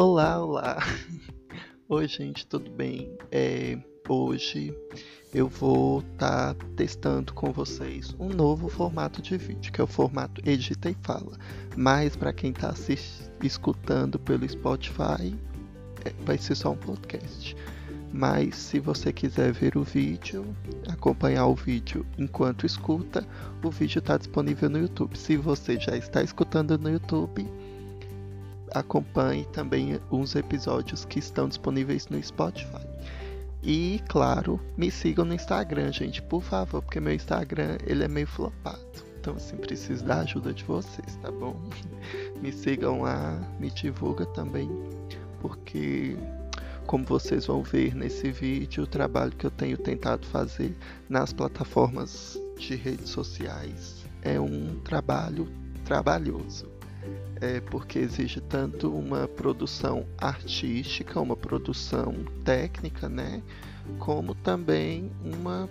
Olá, olá. Oi, gente, tudo bem? É, hoje eu vou estar tá testando com vocês um novo formato de vídeo, que é o formato Edita e Fala. Mas para quem está escutando pelo Spotify, é, vai ser só um podcast. Mas se você quiser ver o vídeo, acompanhar o vídeo enquanto escuta, o vídeo está disponível no YouTube. Se você já está escutando no YouTube, acompanhe também uns episódios que estão disponíveis no Spotify. E claro, me sigam no Instagram, gente, por favor, porque meu Instagram ele é meio flopado. Então assim, preciso da ajuda de vocês, tá bom? me sigam lá, me divulga também, porque como vocês vão ver nesse vídeo, o trabalho que eu tenho tentado fazer nas plataformas de redes sociais é um trabalho trabalhoso. É porque exige tanto uma produção artística, uma produção técnica, né? Como também uma,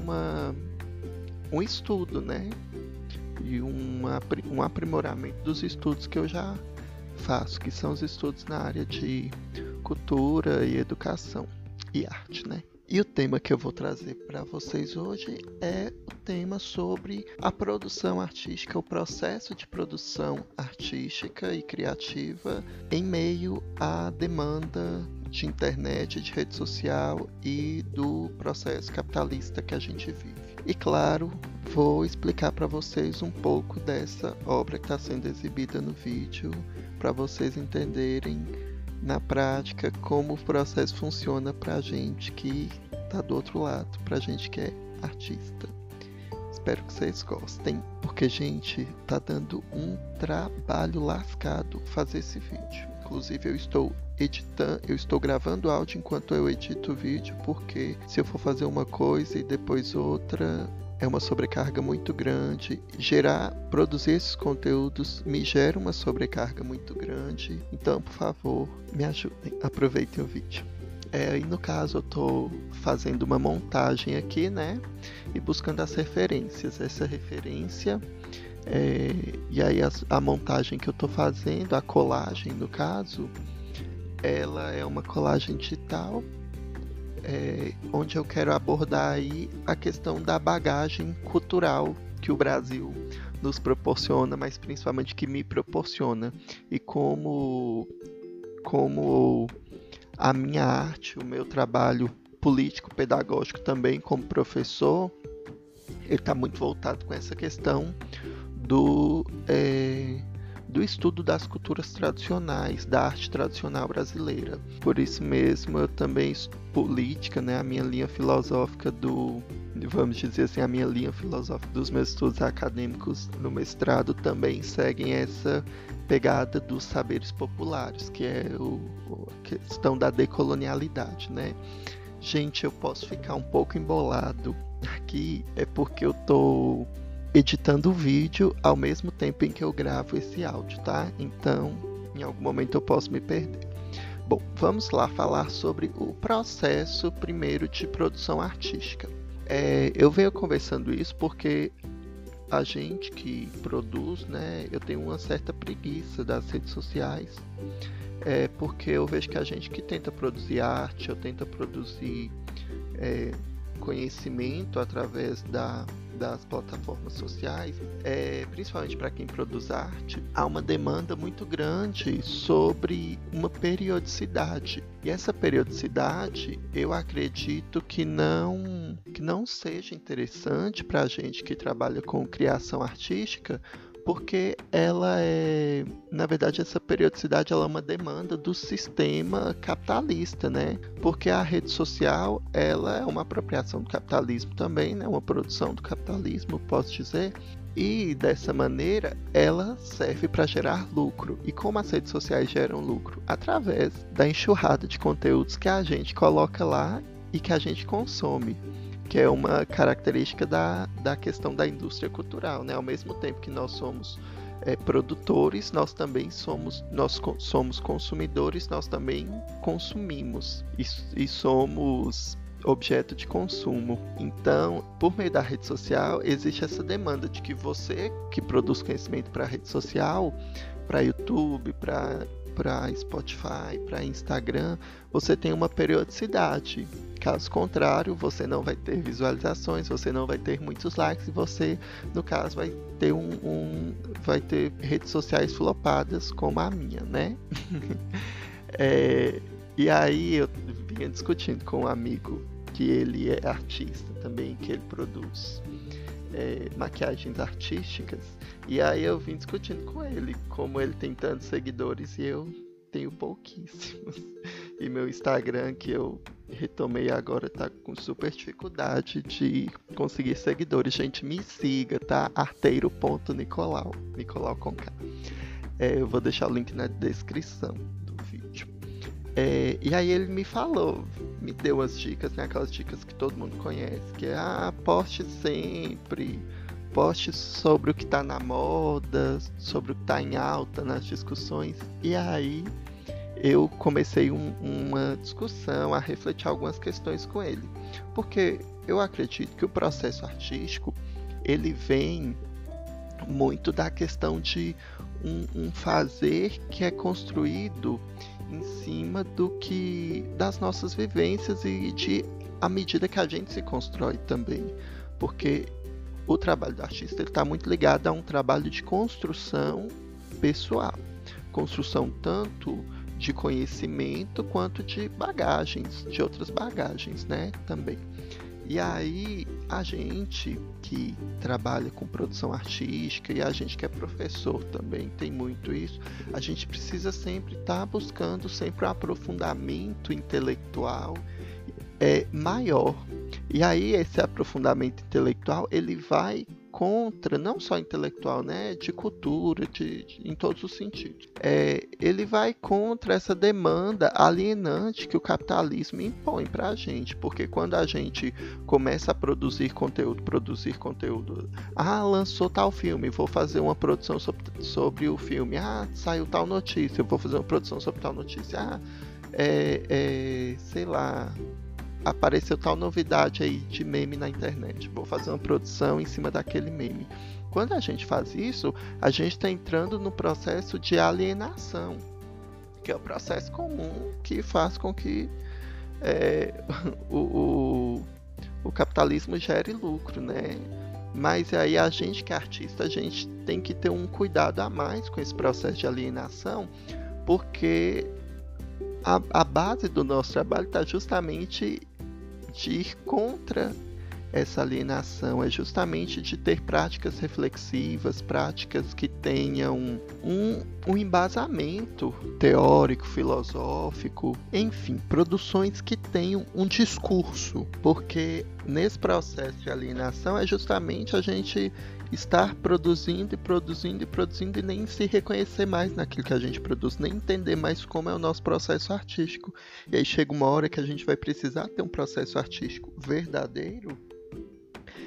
uma, um estudo, né? E uma, um aprimoramento dos estudos que eu já faço, que são os estudos na área de cultura e educação e arte, né? E o tema que eu vou trazer para vocês hoje é o tema sobre a produção artística, o processo de produção artística e criativa em meio à demanda de internet, de rede social e do processo capitalista que a gente vive. E claro, vou explicar para vocês um pouco dessa obra que está sendo exibida no vídeo, para vocês entenderem na prática como o processo funciona para a gente que está do outro lado, para a gente que é artista. Espero que vocês gostem, porque gente, tá dando um trabalho lascado fazer esse vídeo. Inclusive eu estou editando, eu estou gravando áudio enquanto eu edito o vídeo, porque se eu for fazer uma coisa e depois outra, é uma sobrecarga muito grande. Gerar, produzir esses conteúdos me gera uma sobrecarga muito grande. Então, por favor, me ajudem. Aproveitem o vídeo. É, e no caso eu estou fazendo uma montagem aqui, né? E buscando as referências. Essa referência é, e aí a, a montagem que eu estou fazendo, a colagem no caso, ela é uma colagem digital é, onde eu quero abordar aí a questão da bagagem cultural que o Brasil nos proporciona, mas principalmente que me proporciona e como como a minha arte, o meu trabalho político pedagógico também como professor, ele está muito voltado com essa questão do é, do estudo das culturas tradicionais, da arte tradicional brasileira. Por isso mesmo, eu também política, né, a minha linha filosófica do, vamos dizer assim, a minha linha filosófica dos meus estudos acadêmicos no mestrado também seguem essa pegada dos saberes populares, que é o, a questão da decolonialidade, né? Gente, eu posso ficar um pouco embolado aqui, é porque eu tô editando o vídeo ao mesmo tempo em que eu gravo esse áudio, tá? Então, em algum momento eu posso me perder. Bom, vamos lá falar sobre o processo primeiro de produção artística. É, eu venho conversando isso porque a gente que produz, né, eu tenho uma certa preguiça das redes sociais, é, porque eu vejo que a gente que tenta produzir arte, eu tenta produzir é, conhecimento através da, das plataformas sociais, é, principalmente para quem produz arte, há uma demanda muito grande sobre uma periodicidade. E essa periodicidade, eu acredito que não que não seja interessante para a gente que trabalha com criação artística, porque ela é, na verdade, essa periodicidade ela é uma demanda do sistema capitalista, né? Porque a rede social ela é uma apropriação do capitalismo também, né? Uma produção do capitalismo, posso dizer. E dessa maneira ela serve para gerar lucro. E como as redes sociais geram lucro? Através da enxurrada de conteúdos que a gente coloca lá e que a gente consome que é uma característica da, da questão da indústria cultural, né? Ao mesmo tempo que nós somos é, produtores, nós também somos, nós somos consumidores, nós também consumimos e, e somos objeto de consumo. Então, por meio da rede social, existe essa demanda de que você que produz conhecimento para a rede social, para YouTube, para para Spotify, para Instagram, você tem uma periodicidade. Caso contrário, você não vai ter visualizações, você não vai ter muitos likes e você, no caso, vai ter um, um vai ter redes sociais flopadas como a minha, né? é, e aí eu vinha discutindo com um amigo que ele é artista também, que ele produz é, maquiagens artísticas. E aí eu vim discutindo com ele, como ele tem tantos seguidores e eu tenho pouquíssimos. E meu Instagram, que eu retomei agora, tá com super dificuldade de conseguir seguidores. Gente, me siga, tá? arteiro.nicolau. Nicolau com K. É, eu vou deixar o link na descrição do vídeo. É, e aí ele me falou, me deu as dicas, né? Aquelas dicas que todo mundo conhece, que é ah, poste sempre, poste sobre o que está na moda, sobre o que está em alta nas discussões. E aí eu comecei um, uma discussão, a refletir algumas questões com ele. Porque eu acredito que o processo artístico ele vem muito da questão de um, um fazer que é construído em cima do que das nossas vivências e de à medida que a gente se constrói também, porque o trabalho do artista está muito ligado a um trabalho de construção pessoal, construção tanto de conhecimento quanto de bagagens, de outras bagagens, né, também. E aí a gente que trabalha com produção artística e a gente que é professor também tem muito isso, a gente precisa sempre estar tá buscando sempre um aprofundamento intelectual é maior. E aí esse aprofundamento intelectual ele vai contra, não só intelectual, né, de cultura, de, de em todos os sentidos. É, ele vai contra essa demanda alienante que o capitalismo impõe para a gente, porque quando a gente começa a produzir conteúdo, produzir conteúdo, ah, lançou tal filme, vou fazer uma produção sobre, sobre o filme, ah, saiu tal notícia, vou fazer uma produção sobre tal notícia, ah, é, é sei lá, apareceu tal novidade aí de meme na internet. Vou fazer uma produção em cima daquele meme. Quando a gente faz isso, a gente está entrando no processo de alienação, que é o processo comum que faz com que é, o, o, o capitalismo gere lucro, né? Mas aí a gente que é artista, a gente tem que ter um cuidado a mais com esse processo de alienação, porque a, a base do nosso trabalho está justamente de ir contra essa alienação, é justamente de ter práticas reflexivas, práticas que tenham um, um embasamento teórico, filosófico, enfim, produções que tenham um discurso, porque nesse processo de alienação é justamente a gente estar produzindo e produzindo e produzindo e nem se reconhecer mais naquilo que a gente produz, nem entender mais como é o nosso processo artístico. E aí chega uma hora que a gente vai precisar ter um processo artístico verdadeiro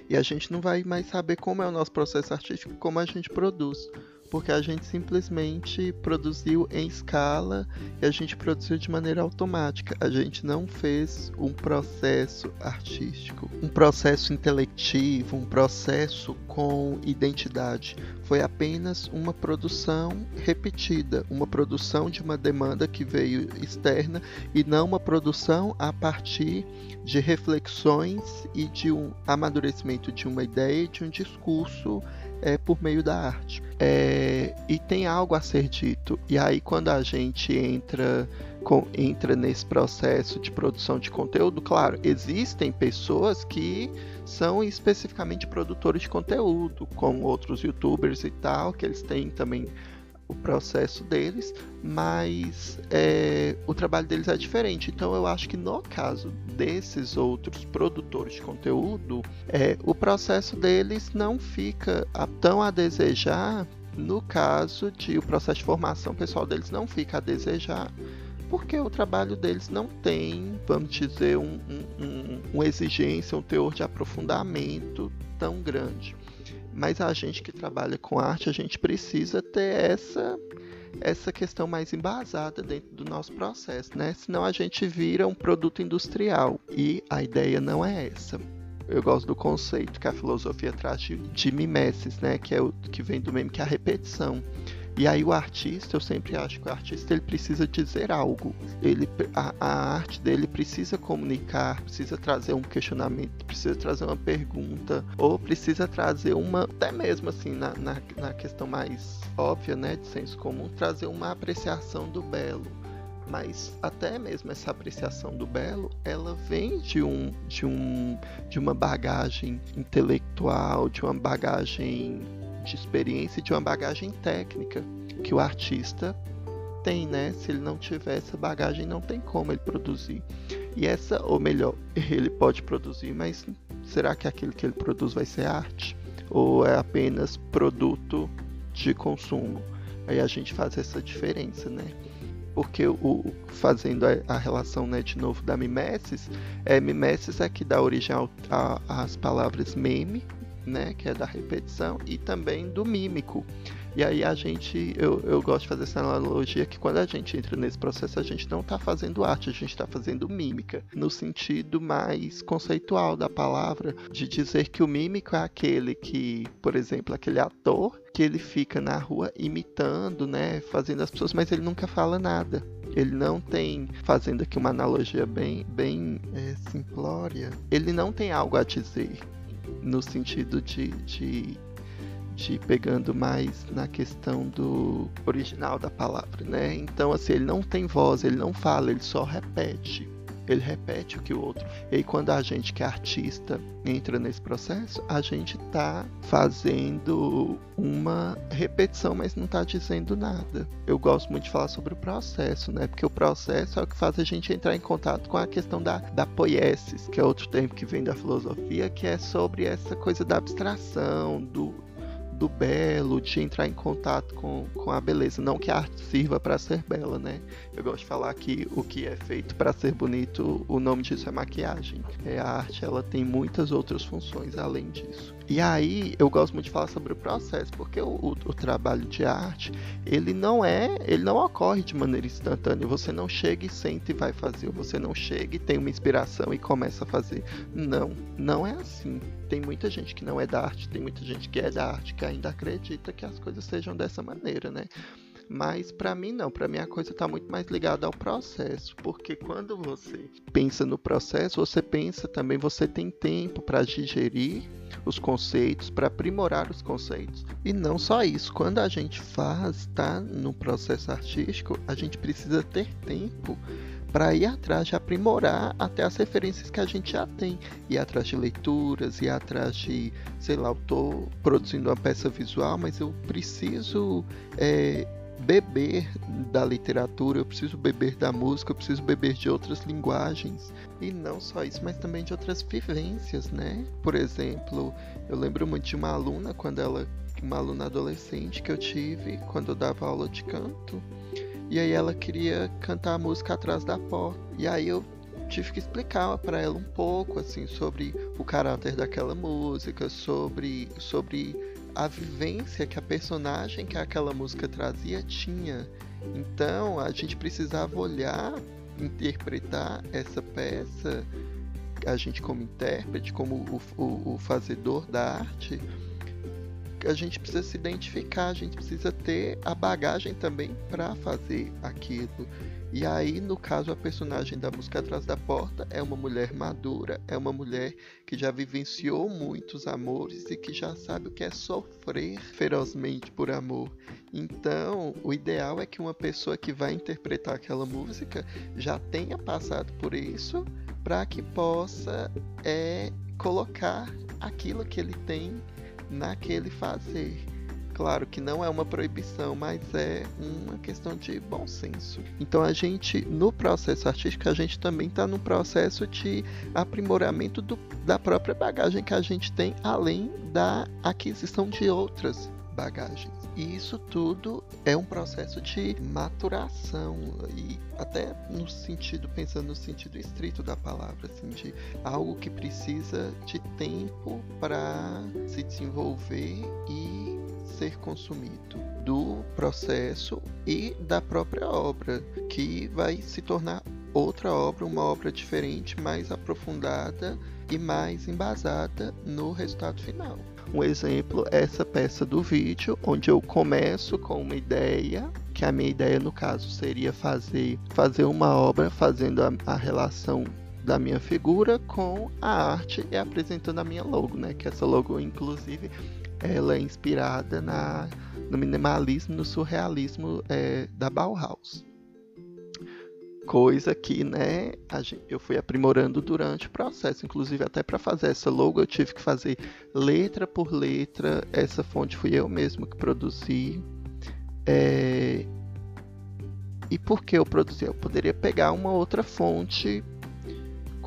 e a gente não vai mais saber como é o nosso processo artístico, como a gente produz porque a gente simplesmente produziu em escala e a gente produziu de maneira automática. A gente não fez um processo artístico, um processo intelectivo, um processo com identidade. Foi apenas uma produção repetida, uma produção de uma demanda que veio externa e não uma produção a partir de reflexões e de um amadurecimento de uma ideia e de um discurso é, por meio da arte. É, e tem algo a ser dito. E aí, quando a gente entra, com, entra nesse processo de produção de conteúdo, claro, existem pessoas que são especificamente produtores de conteúdo, como outros youtubers e tal, que eles têm também o processo deles, mas é, o trabalho deles é diferente. Então eu acho que no caso desses outros produtores de conteúdo, é, o processo deles não fica tão a desejar. No caso de o processo de formação pessoal deles não fica a desejar, porque o trabalho deles não tem, vamos dizer, um, um, um, uma exigência, um teor de aprofundamento tão grande. Mas a gente que trabalha com arte, a gente precisa ter essa essa questão mais embasada dentro do nosso processo, né? Senão a gente vira um produto industrial e a ideia não é essa. Eu gosto do conceito que a filosofia traz de, de né? Que é o que vem do meme que é a repetição. E aí o artista, eu sempre acho que o artista ele precisa dizer algo. Ele, a, a arte dele precisa comunicar, precisa trazer um questionamento, precisa trazer uma pergunta, ou precisa trazer uma, até mesmo assim, na, na, na questão mais óbvia, né, de senso comum, trazer uma apreciação do belo mas até mesmo essa apreciação do belo, ela vem de um de um de uma bagagem intelectual, de uma bagagem de experiência, de uma bagagem técnica que o artista tem, né? Se ele não tiver essa bagagem, não tem como ele produzir. E essa, ou melhor, ele pode produzir, mas será que aquilo que ele produz vai ser arte? Ou é apenas produto de consumo? Aí a gente faz essa diferença, né? porque o, fazendo a, a, relação né, de novo da mimesis, é, mimesis é que dá origem às palavras meme, né, que é da repetição, e também do mímico. E aí a gente, eu, eu gosto de fazer essa analogia que quando a gente entra nesse processo, a gente não está fazendo arte, a gente está fazendo mímica, no sentido mais conceitual da palavra, de dizer que o mímico é aquele que, por exemplo, aquele ator que ele fica na rua imitando, né, fazendo as pessoas, mas ele nunca fala nada. Ele não tem, fazendo aqui uma analogia bem, bem é, simplória, ele não tem algo a dizer no sentido de, de de pegando mais na questão do original da palavra, né? Então, assim, ele não tem voz, ele não fala, ele só repete. Ele repete o que o outro. E aí, quando a gente que é artista entra nesse processo, a gente tá fazendo uma repetição, mas não tá dizendo nada. Eu gosto muito de falar sobre o processo, né? Porque o processo é o que faz a gente entrar em contato com a questão da, da poiesis, que é outro termo que vem da filosofia, que é sobre essa coisa da abstração, do, do belo, de entrar em contato com, com a beleza. Não que a arte sirva para ser bela, né? Eu gosto de falar que o que é feito para ser bonito, o nome disso é maquiagem. É, a arte ela tem muitas outras funções além disso. E aí eu gosto muito de falar sobre o processo, porque o, o, o, trabalho de arte ele não é, ele não ocorre de maneira instantânea. Você não chega e senta e vai fazer, você não chega e tem uma inspiração e começa a fazer. Não, não é assim. Tem muita gente que não é da arte, tem muita gente que é da arte que ainda acredita que as coisas sejam dessa maneira, né? Mas para mim não, para mim a coisa está muito mais ligada ao processo, porque quando você pensa no processo, você pensa também, você tem tempo para digerir os conceitos, para aprimorar os conceitos. E não só isso, quando a gente faz, tá no processo artístico, a gente precisa ter tempo para ir atrás de aprimorar até as referências que a gente já tem, ir atrás de leituras, ir atrás de, sei lá, eu estou produzindo uma peça visual, mas eu preciso é, beber da literatura, eu preciso beber da música, eu preciso beber de outras linguagens. E não só isso, mas também de outras vivências, né? Por exemplo, eu lembro muito de uma aluna, quando ela. Uma aluna adolescente que eu tive quando eu dava aula de canto. E aí ela queria cantar a música atrás da porta. E aí eu tive que explicar para ela um pouco assim sobre o caráter daquela música, sobre sobre a vivência que a personagem que aquela música trazia tinha. Então a gente precisava olhar, interpretar essa peça, a gente como intérprete, como o, o, o fazedor da arte, a gente precisa se identificar, a gente precisa ter a bagagem também para fazer aquilo. E aí, no caso, a personagem da música Atrás da Porta é uma mulher madura, é uma mulher que já vivenciou muitos amores e que já sabe o que é sofrer ferozmente por amor. Então, o ideal é que uma pessoa que vai interpretar aquela música já tenha passado por isso para que possa é, colocar aquilo que ele tem naquele fazer. Claro que não é uma proibição, mas é uma questão de bom senso. Então a gente, no processo artístico, a gente também está no processo de aprimoramento do, da própria bagagem que a gente tem, além da aquisição de outras bagagens. E isso tudo é um processo de maturação e até no sentido, pensando no sentido estrito da palavra, assim, de algo que precisa de tempo para se desenvolver e ser consumido do processo e da própria obra, que vai se tornar outra obra, uma obra diferente, mais aprofundada e mais embasada no resultado final. Um exemplo é essa peça do vídeo, onde eu começo com uma ideia, que a minha ideia no caso seria fazer, fazer uma obra fazendo a, a relação da minha figura com a arte e apresentando a minha logo, né? Que essa logo, inclusive, ela é inspirada na, no minimalismo, no surrealismo é, da Bauhaus coisa que, né, gente, eu fui aprimorando durante o processo. Inclusive, até para fazer essa logo, eu tive que fazer letra por letra. Essa fonte fui eu mesmo que produzi. É... E por que eu produzi? Eu poderia pegar uma outra fonte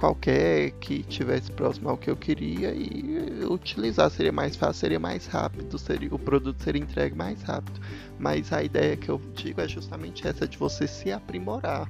qualquer que tivesse próximo ao que eu queria e utilizar seria mais fácil, seria mais rápido, seria, o produto seria entregue mais rápido. Mas a ideia que eu digo é justamente essa de você se aprimorar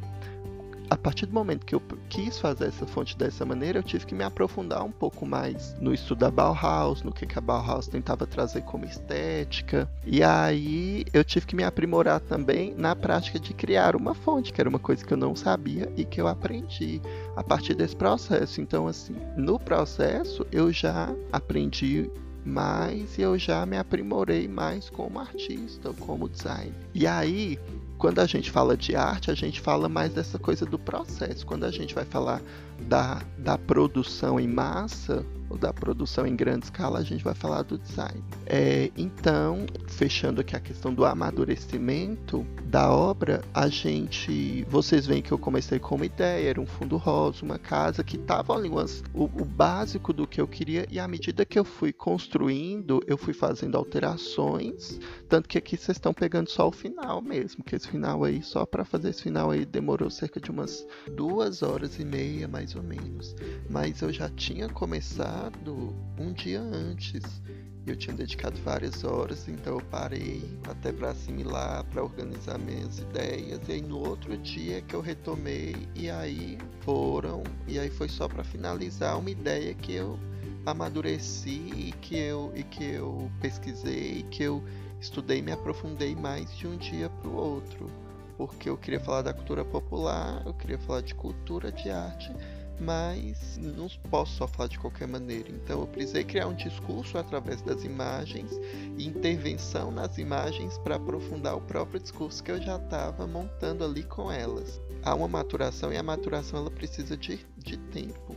a partir do momento que eu quis fazer essa fonte dessa maneira, eu tive que me aprofundar um pouco mais no estudo da Bauhaus, no que, que a Bauhaus tentava trazer como estética. E aí eu tive que me aprimorar também na prática de criar uma fonte, que era uma coisa que eu não sabia e que eu aprendi a partir desse processo. Então, assim, no processo eu já aprendi mais e eu já me aprimorei mais como artista, como designer. E aí, quando a gente fala de arte, a gente fala mais dessa coisa do processo. Quando a gente vai falar da, da produção em massa, da produção em grande escala, a gente vai falar do design. É, então, fechando aqui a questão do amadurecimento da obra, a gente. Vocês veem que eu comecei com uma ideia, era um fundo rosa, uma casa que estava ali umas, o, o básico do que eu queria, e à medida que eu fui construindo, eu fui fazendo alterações. Tanto que aqui vocês estão pegando só o final mesmo, que esse final aí, só para fazer esse final aí, demorou cerca de umas duas horas e meia, mais ou menos. Mas eu já tinha começado um dia antes. Eu tinha dedicado várias horas, então eu parei até para assimilar, para organizar minhas ideias. E aí no outro dia que eu retomei e aí foram e aí foi só para finalizar uma ideia que eu amadureci e que eu e que eu pesquisei, que eu estudei, me aprofundei mais de um dia para o outro, porque eu queria falar da cultura popular, eu queria falar de cultura, de arte mas não posso só falar de qualquer maneira. Então eu precisei criar um discurso através das imagens e intervenção nas imagens para aprofundar o próprio discurso que eu já estava montando ali com elas. Há uma maturação e a maturação ela precisa de, de tempo.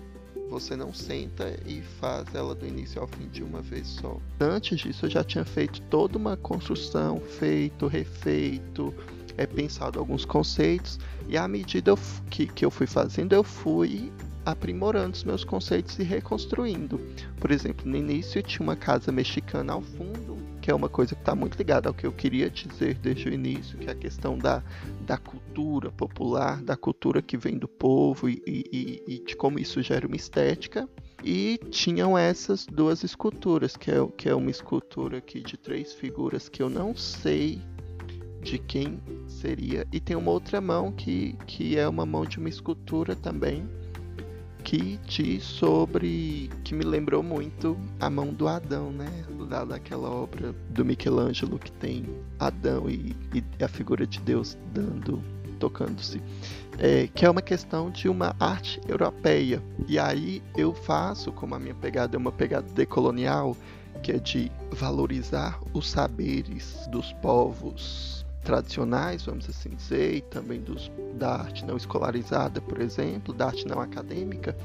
Você não senta e faz ela do início ao fim de uma vez só. Antes disso, eu já tinha feito toda uma construção, feito, refeito, é, pensado alguns conceitos, e à medida que, que eu fui fazendo, eu fui aprimorando os meus conceitos e reconstruindo. Por exemplo, no início tinha uma casa mexicana ao fundo, que é uma coisa que está muito ligada ao que eu queria dizer desde o início, que é a questão da, da cultura popular, da cultura que vem do povo e, e, e de como isso gera uma estética. E tinham essas duas esculturas, que é, que é uma escultura aqui de três figuras que eu não sei de quem seria. E tem uma outra mão que, que é uma mão de uma escultura também, diz sobre. que me lembrou muito a mão do Adão, né? Da, daquela obra do Michelangelo que tem Adão e, e a figura de Deus dando, tocando-se. É, que é uma questão de uma arte europeia. E aí eu faço, como a minha pegada é uma pegada decolonial, que é de valorizar os saberes dos povos tradicionais, vamos assim dizer, e também dos, da arte não escolarizada, por exemplo, da arte não acadêmica,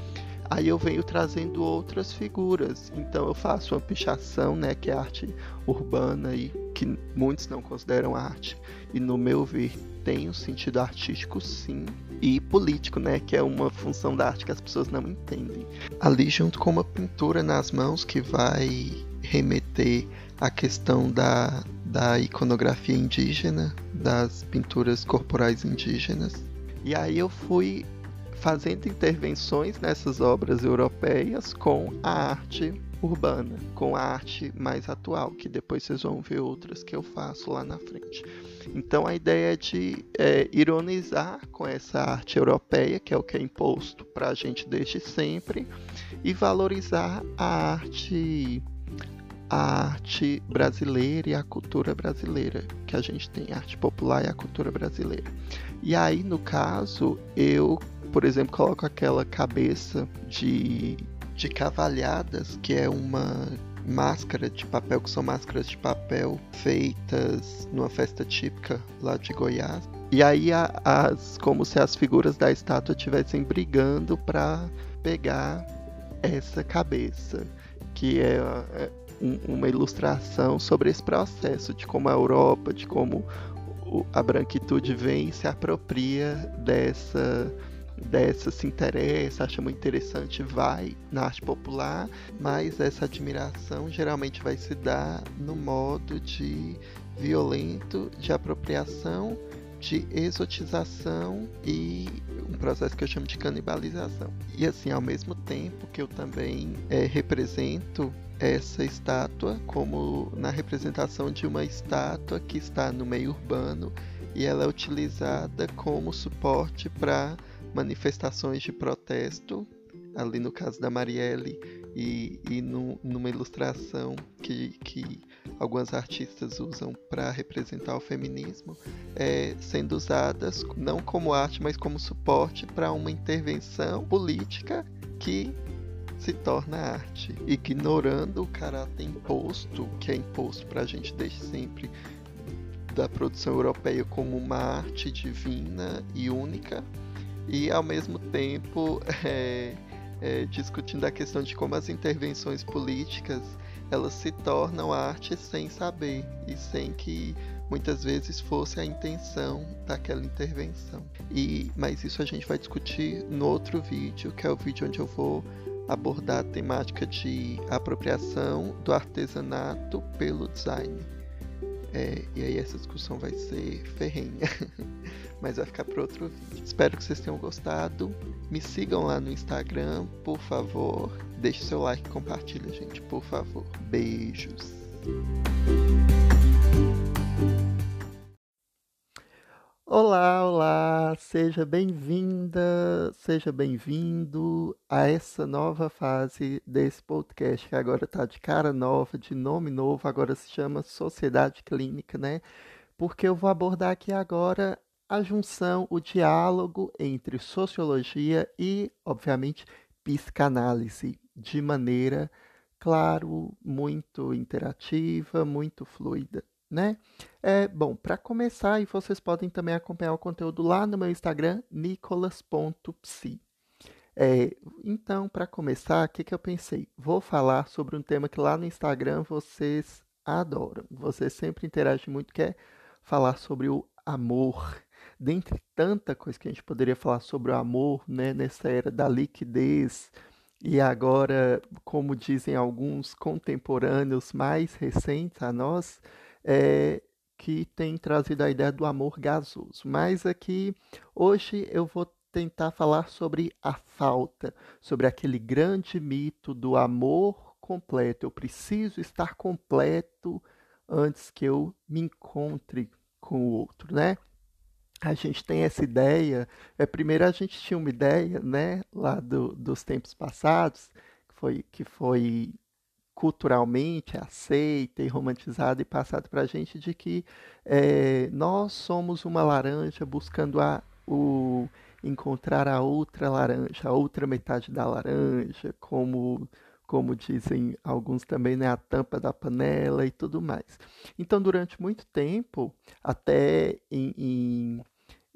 aí eu venho trazendo outras figuras. Então eu faço uma pichação, né, que é arte urbana e que muitos não consideram arte, e no meu ver tem um sentido artístico sim, e político, né, que é uma função da arte que as pessoas não entendem. Ali junto com uma pintura nas mãos que vai remeter à questão da da iconografia indígena, das pinturas corporais indígenas. E aí eu fui fazendo intervenções nessas obras europeias com a arte urbana, com a arte mais atual, que depois vocês vão ver outras que eu faço lá na frente. Então a ideia é de é, ironizar com essa arte europeia, que é o que é imposto para a gente desde sempre, e valorizar a arte a arte brasileira e a cultura brasileira, que a gente tem a arte popular e a cultura brasileira. E aí, no caso, eu, por exemplo, coloco aquela cabeça de, de cavalhadas, que é uma máscara de papel, que são máscaras de papel feitas numa festa típica lá de Goiás. E aí as como se as figuras da estátua estivessem brigando para pegar essa cabeça, que é, é uma ilustração sobre esse processo de como a Europa, de como a branquitude vem e se apropria dessa dessa se interessa, acha muito interessante, vai na arte popular, mas essa admiração geralmente vai se dar no modo de violento de apropriação, de exotização e um processo que eu chamo de canibalização. E assim, ao mesmo tempo que eu também é, represento essa estátua como na representação de uma estátua que está no meio urbano e ela é utilizada como suporte para manifestações de protesto, ali no caso da Marielle, e, e no, numa ilustração que, que algumas artistas usam para representar o feminismo, é, sendo usadas não como arte, mas como suporte para uma intervenção política que se torna arte, ignorando o caráter imposto, que é imposto para a gente desde sempre, da produção europeia como uma arte divina e única, e ao mesmo tempo é, é, discutindo a questão de como as intervenções políticas elas se tornam arte sem saber e sem que muitas vezes fosse a intenção daquela intervenção. E mas isso a gente vai discutir no outro vídeo, que é o vídeo onde eu vou abordar a temática de apropriação do artesanato pelo design. É, e aí essa discussão vai ser ferrenha, mas vai ficar para outro vídeo. Espero que vocês tenham gostado. Me sigam lá no Instagram, por favor. Deixe seu like compartilha, gente, por favor. Beijos. Olá, olá, seja bem-vinda, seja bem-vindo a essa nova fase desse podcast que agora está de cara nova, de nome novo, agora se chama Sociedade Clínica, né? Porque eu vou abordar aqui agora a junção, o diálogo entre sociologia e, obviamente, psicanálise, de maneira, claro, muito interativa, muito fluida né? É, bom, para começar, e vocês podem também acompanhar o conteúdo lá no meu Instagram, nicolas.psi. É, então, para começar, o que, que eu pensei? Vou falar sobre um tema que lá no Instagram vocês adoram. Vocês sempre interagem muito, que é falar sobre o amor. Dentre tanta coisa que a gente poderia falar sobre o amor, né, nessa era da liquidez, e agora, como dizem alguns contemporâneos mais recentes a nós, é, que tem trazido a ideia do amor gasoso. Mas aqui, hoje, eu vou tentar falar sobre a falta, sobre aquele grande mito do amor completo. Eu preciso estar completo antes que eu me encontre com o outro, né? A gente tem essa ideia. É, primeiro a gente tinha uma ideia, né, lá do, dos tempos passados, que foi, que foi culturalmente aceita e romantizada e passada para a gente de que é, nós somos uma laranja buscando a, o, encontrar a outra laranja, a outra metade da laranja, como como dizem alguns também, né, a tampa da panela e tudo mais. Então, durante muito tempo, até em, em,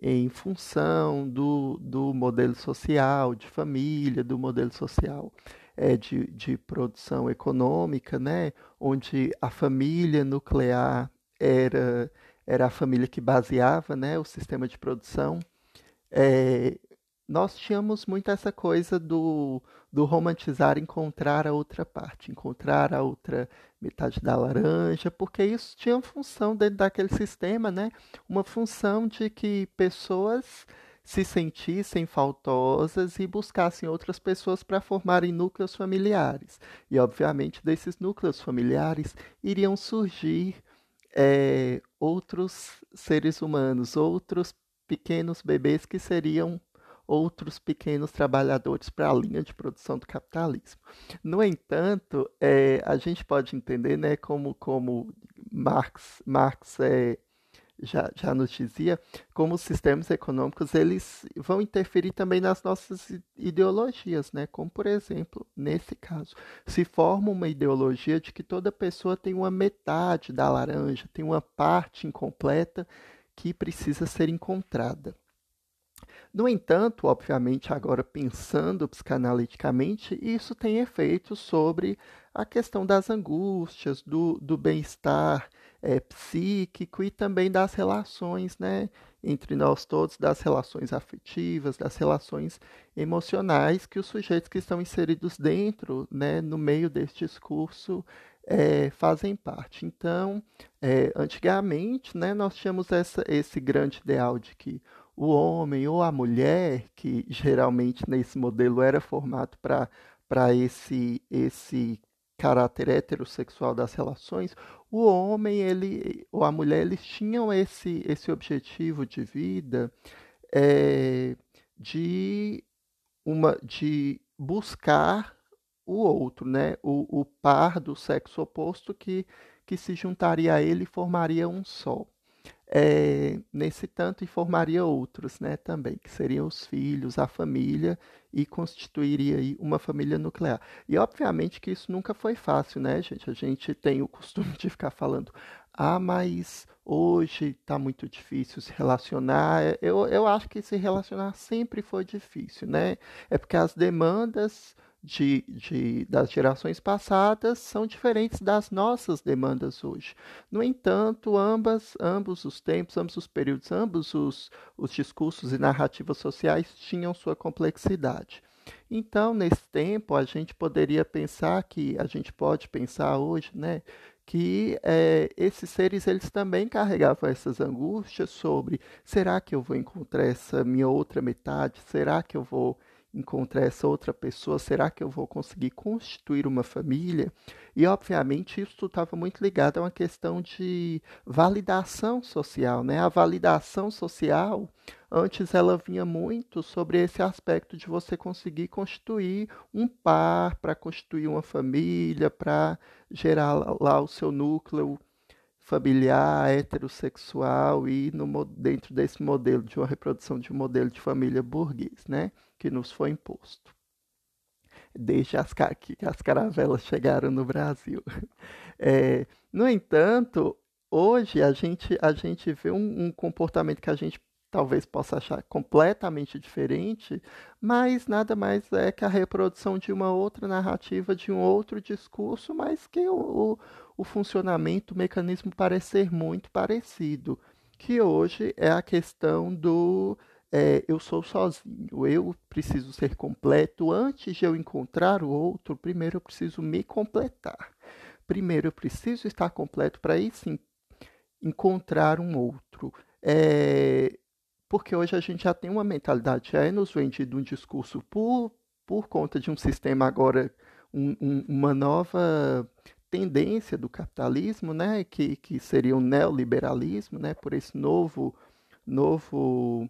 em função do, do modelo social, de família, do modelo social é, de, de produção econômica, né, onde a família nuclear era, era a família que baseava né, o sistema de produção, é, nós tínhamos muito essa coisa do, do romantizar encontrar a outra parte, encontrar a outra metade da laranja, porque isso tinha função dentro daquele sistema, né? Uma função de que pessoas se sentissem faltosas e buscassem outras pessoas para formarem núcleos familiares. E, obviamente, desses núcleos familiares iriam surgir é, outros seres humanos, outros pequenos bebês que seriam outros pequenos trabalhadores para a linha de produção do capitalismo. No entanto, é, a gente pode entender né, como, como Marx, Marx é, já, já nos dizia, como os sistemas econômicos eles vão interferir também nas nossas ideologias, né? Como por exemplo, nesse caso, se forma uma ideologia de que toda pessoa tem uma metade da laranja, tem uma parte incompleta que precisa ser encontrada. No entanto, obviamente, agora pensando psicanaliticamente, isso tem efeitos sobre a questão das angústias, do, do bem-estar é, psíquico e também das relações né, entre nós todos, das relações afetivas, das relações emocionais que os sujeitos que estão inseridos dentro, né, no meio deste discurso, é, fazem parte. Então, é, antigamente, né, nós tínhamos essa, esse grande ideal de que o homem ou a mulher, que geralmente nesse modelo era formado para esse, esse caráter heterossexual das relações, o homem ele, ou a mulher eles tinham esse, esse objetivo de vida é, de, uma, de buscar o outro, né? o, o par do sexo oposto que, que se juntaria a ele e formaria um só é, nesse tanto informaria outros, né, também, que seriam os filhos, a família, e constituiria aí uma família nuclear. E obviamente que isso nunca foi fácil, né, gente? A gente tem o costume de ficar falando, ah, mas hoje está muito difícil se relacionar. Eu, eu acho que se relacionar sempre foi difícil, né? É porque as demandas de, de, das gerações passadas são diferentes das nossas demandas hoje. No entanto, ambas, ambos os tempos, ambos os períodos, ambos os, os discursos e narrativas sociais tinham sua complexidade. Então, nesse tempo, a gente poderia pensar que, a gente pode pensar hoje, né, que é, esses seres eles também carregavam essas angústias sobre será que eu vou encontrar essa minha outra metade? Será que eu vou encontrar essa outra pessoa? Será que eu vou conseguir constituir uma família? E, obviamente, isso estava muito ligado a uma questão de validação social, né? A validação social, antes ela vinha muito sobre esse aspecto de você conseguir constituir um par, para constituir uma família, para gerar lá o seu núcleo familiar, heterossexual e no, dentro desse modelo de uma reprodução de um modelo de família burguês, né? Que nos foi imposto. Desde as, que as caravelas chegaram no Brasil. É, no entanto, hoje a gente, a gente vê um, um comportamento que a gente talvez possa achar completamente diferente, mas nada mais é que a reprodução de uma outra narrativa, de um outro discurso, mas que o, o, funcionamento, o mecanismo parece ser muito parecido, que hoje é a questão do é, eu sou sozinho, eu preciso ser completo. Antes de eu encontrar o outro, primeiro eu preciso me completar. Primeiro eu preciso estar completo para aí sim encontrar um outro. É, porque hoje a gente já tem uma mentalidade, já é nos vendido um discurso por, por conta de um sistema agora, um, um, uma nova tendência do capitalismo, né, que, que seria o neoliberalismo, né, por esse novo, novo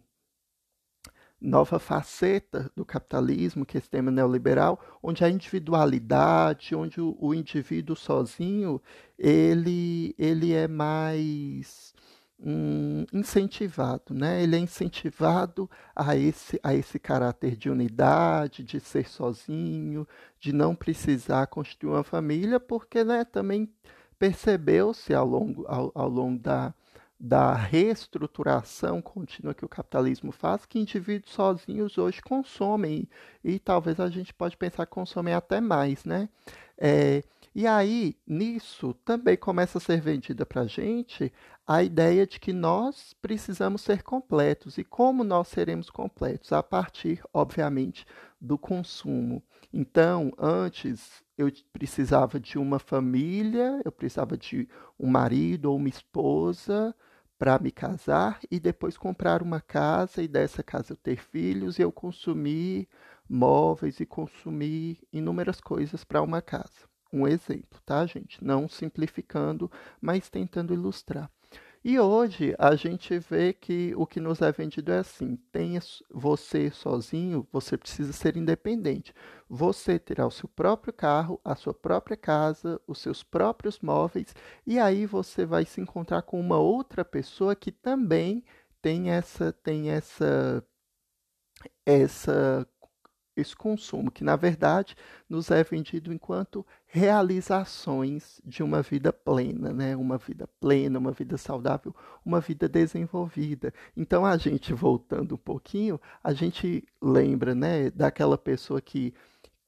nova faceta do capitalismo, que é o sistema neoliberal, onde a individualidade, onde o, o indivíduo sozinho, ele, ele é mais hum, incentivado, né? Ele é incentivado a esse, a esse caráter de unidade, de ser sozinho, de não precisar constituir uma família, porque né, também percebeu-se ao longo, ao, ao longo da, da reestruturação contínua que o capitalismo faz, que indivíduos sozinhos hoje consomem, e, talvez a gente pode pensar que consomem até mais, né? É, e aí, nisso, também começa a ser vendida para a gente a ideia de que nós precisamos ser completos. E como nós seremos completos? A partir, obviamente, do consumo. Então, antes eu precisava de uma família, eu precisava de um marido ou uma esposa, para me casar e depois comprar uma casa e dessa casa eu ter filhos e eu consumir móveis e consumir inúmeras coisas para uma casa. Um exemplo, tá, gente? Não simplificando, mas tentando ilustrar. E hoje a gente vê que o que nos é vendido é assim: tenha você sozinho, você precisa ser independente. Você terá o seu próprio carro, a sua própria casa, os seus próprios móveis, e aí você vai se encontrar com uma outra pessoa que também tem essa tem essa essa esse consumo, que na verdade nos é vendido enquanto realizações de uma vida plena, né? Uma vida plena, uma vida saudável, uma vida desenvolvida. Então a gente voltando um pouquinho, a gente lembra, né, daquela pessoa que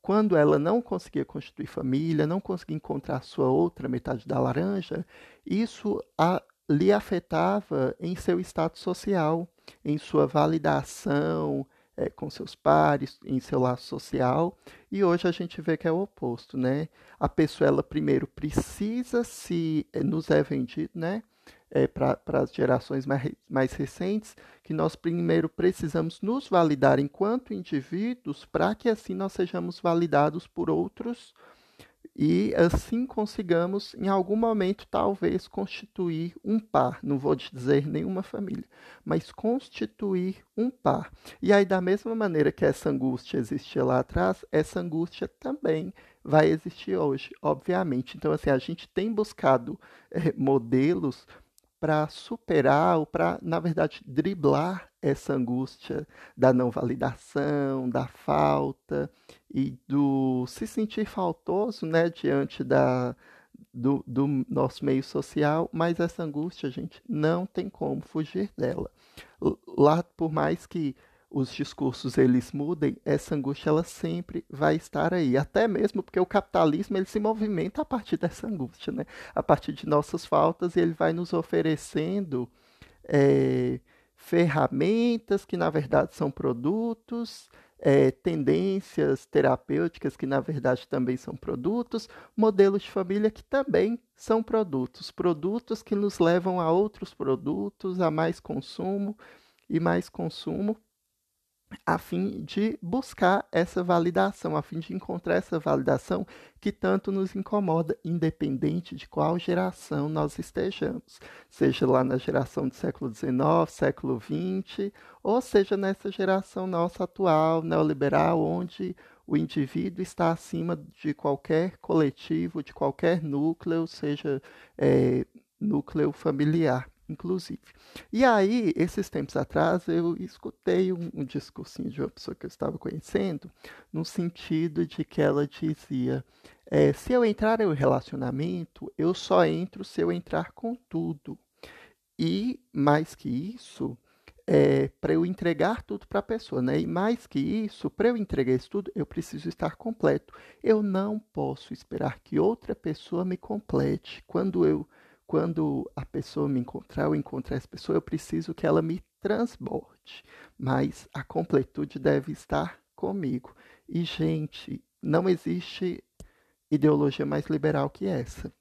quando ela não conseguia constituir família, não conseguia encontrar sua outra metade da laranja, isso a, lhe afetava em seu status social, em sua validação, é, com seus pares, em seu laço social, e hoje a gente vê que é o oposto, né? A pessoa, ela primeiro precisa se, é, nos é vendido, né? É, para as gerações mais, mais recentes, que nós primeiro precisamos nos validar enquanto indivíduos para que assim nós sejamos validados por outros e assim consigamos, em algum momento, talvez constituir um par. Não vou dizer nenhuma família, mas constituir um par. E aí, da mesma maneira que essa angústia existia lá atrás, essa angústia também vai existir hoje, obviamente. Então, assim, a gente tem buscado é, modelos para superar ou para, na verdade, driblar essa angústia da não validação, da falta e do se sentir faltoso né, diante da, do, do nosso meio social, mas essa angústia, gente, não tem como fugir dela. Lá, por mais que os discursos eles mudem, essa angústia ela sempre vai estar aí, até mesmo porque o capitalismo ele se movimenta a partir dessa angústia, né? A partir de nossas faltas, ele vai nos oferecendo é, ferramentas que na verdade são produtos, é, tendências terapêuticas que na verdade também são produtos, modelos de família que também são produtos, produtos que nos levam a outros produtos, a mais consumo e mais consumo a fim de buscar essa validação, a fim de encontrar essa validação que tanto nos incomoda, independente de qual geração nós estejamos, seja lá na geração do século XIX, século XX, ou seja nessa geração nossa atual, neoliberal, onde o indivíduo está acima de qualquer coletivo, de qualquer núcleo, seja é, núcleo familiar inclusive. E aí, esses tempos atrás, eu escutei um, um discursinho de uma pessoa que eu estava conhecendo, no sentido de que ela dizia: é, se eu entrar em um relacionamento, eu só entro se eu entrar com tudo. E mais que isso, é, para eu entregar tudo para a pessoa, né? E mais que isso, para eu entregar isso tudo, eu preciso estar completo. Eu não posso esperar que outra pessoa me complete. Quando eu quando a pessoa me encontrar, eu encontrar essa pessoa, eu preciso que ela me transborde. Mas a completude deve estar comigo. E, gente, não existe ideologia mais liberal que essa.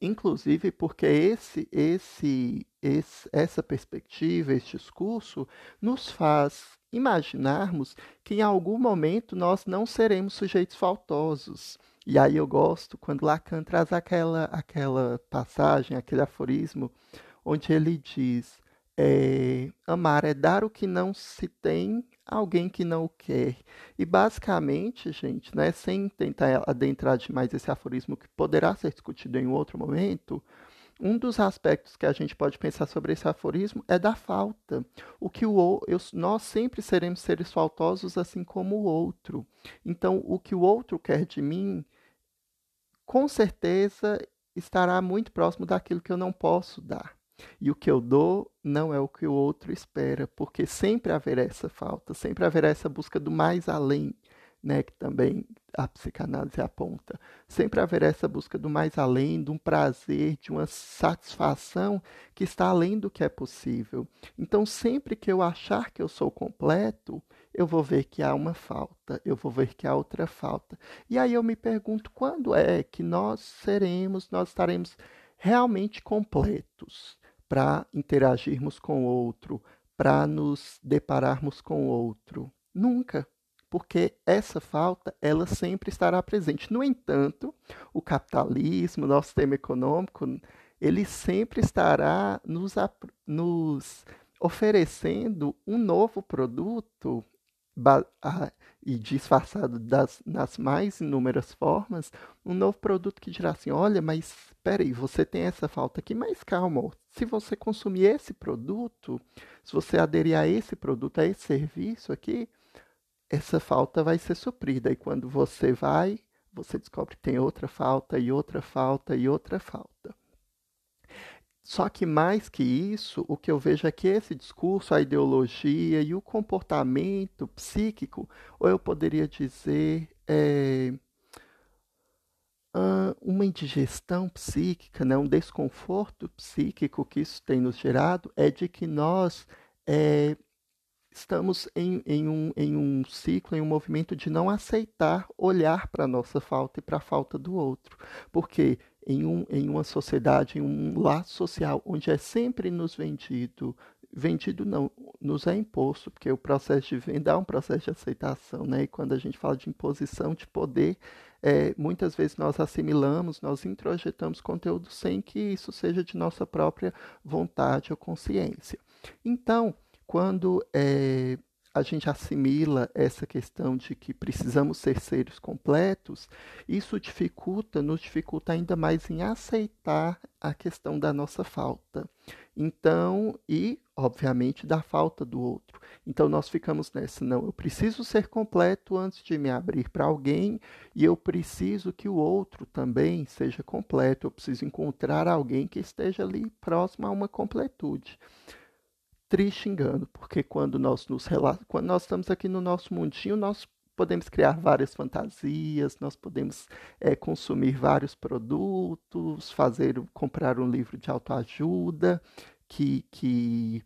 Inclusive porque esse, esse, esse, essa perspectiva, esse discurso, nos faz imaginarmos que em algum momento nós não seremos sujeitos faltosos. E aí eu gosto quando Lacan traz aquela, aquela passagem, aquele aforismo, onde ele diz: é, amar é dar o que não se tem a alguém que não o quer. E basicamente, gente, né, sem tentar adentrar demais esse aforismo que poderá ser discutido em outro momento, um dos aspectos que a gente pode pensar sobre esse aforismo é da falta. O que o eu, nós sempre seremos seres faltosos assim como o outro. Então, o que o outro quer de mim com certeza estará muito próximo daquilo que eu não posso dar. E o que eu dou não é o que o outro espera, porque sempre haverá essa falta, sempre haverá essa busca do mais além, né, que também a psicanálise aponta. Sempre haverá essa busca do mais além, de um prazer, de uma satisfação que está além do que é possível. Então, sempre que eu achar que eu sou completo, eu vou ver que há uma falta, eu vou ver que há outra falta. E aí eu me pergunto quando é que nós seremos, nós estaremos realmente completos para interagirmos com o outro, para nos depararmos com o outro. Nunca, porque essa falta ela sempre estará presente. No entanto, o capitalismo, nosso sistema econômico, ele sempre estará nos, nos oferecendo um novo produto e disfarçado das, nas mais inúmeras formas, um novo produto que dirá assim: olha, mas espera aí, você tem essa falta aqui, mas calma, se você consumir esse produto, se você aderir a esse produto, a esse serviço aqui, essa falta vai ser suprida. E quando você vai, você descobre que tem outra falta, e outra falta, e outra falta. Só que mais que isso, o que eu vejo é que esse discurso, a ideologia e o comportamento psíquico, ou eu poderia dizer é, uma indigestão psíquica, né, um desconforto psíquico que isso tem nos gerado, é de que nós é, estamos em, em, um, em um ciclo, em um movimento de não aceitar olhar para a nossa falta e para a falta do outro. Porque em, um, em uma sociedade, em um laço social, onde é sempre nos vendido, vendido não, nos é imposto, porque o processo de venda é um processo de aceitação, né? E quando a gente fala de imposição de poder, é, muitas vezes nós assimilamos, nós introjetamos conteúdo sem que isso seja de nossa própria vontade ou consciência. Então, quando é, a gente assimila essa questão de que precisamos ser seres completos, isso dificulta, nos dificulta ainda mais em aceitar a questão da nossa falta. Então, e obviamente da falta do outro. Então nós ficamos nessa, não, eu preciso ser completo antes de me abrir para alguém e eu preciso que o outro também seja completo, eu preciso encontrar alguém que esteja ali próximo a uma completude triste engano, porque quando nós nos quando nós estamos aqui no nosso mundinho, nós podemos criar várias fantasias, nós podemos é, consumir vários produtos, fazer comprar um livro de autoajuda que que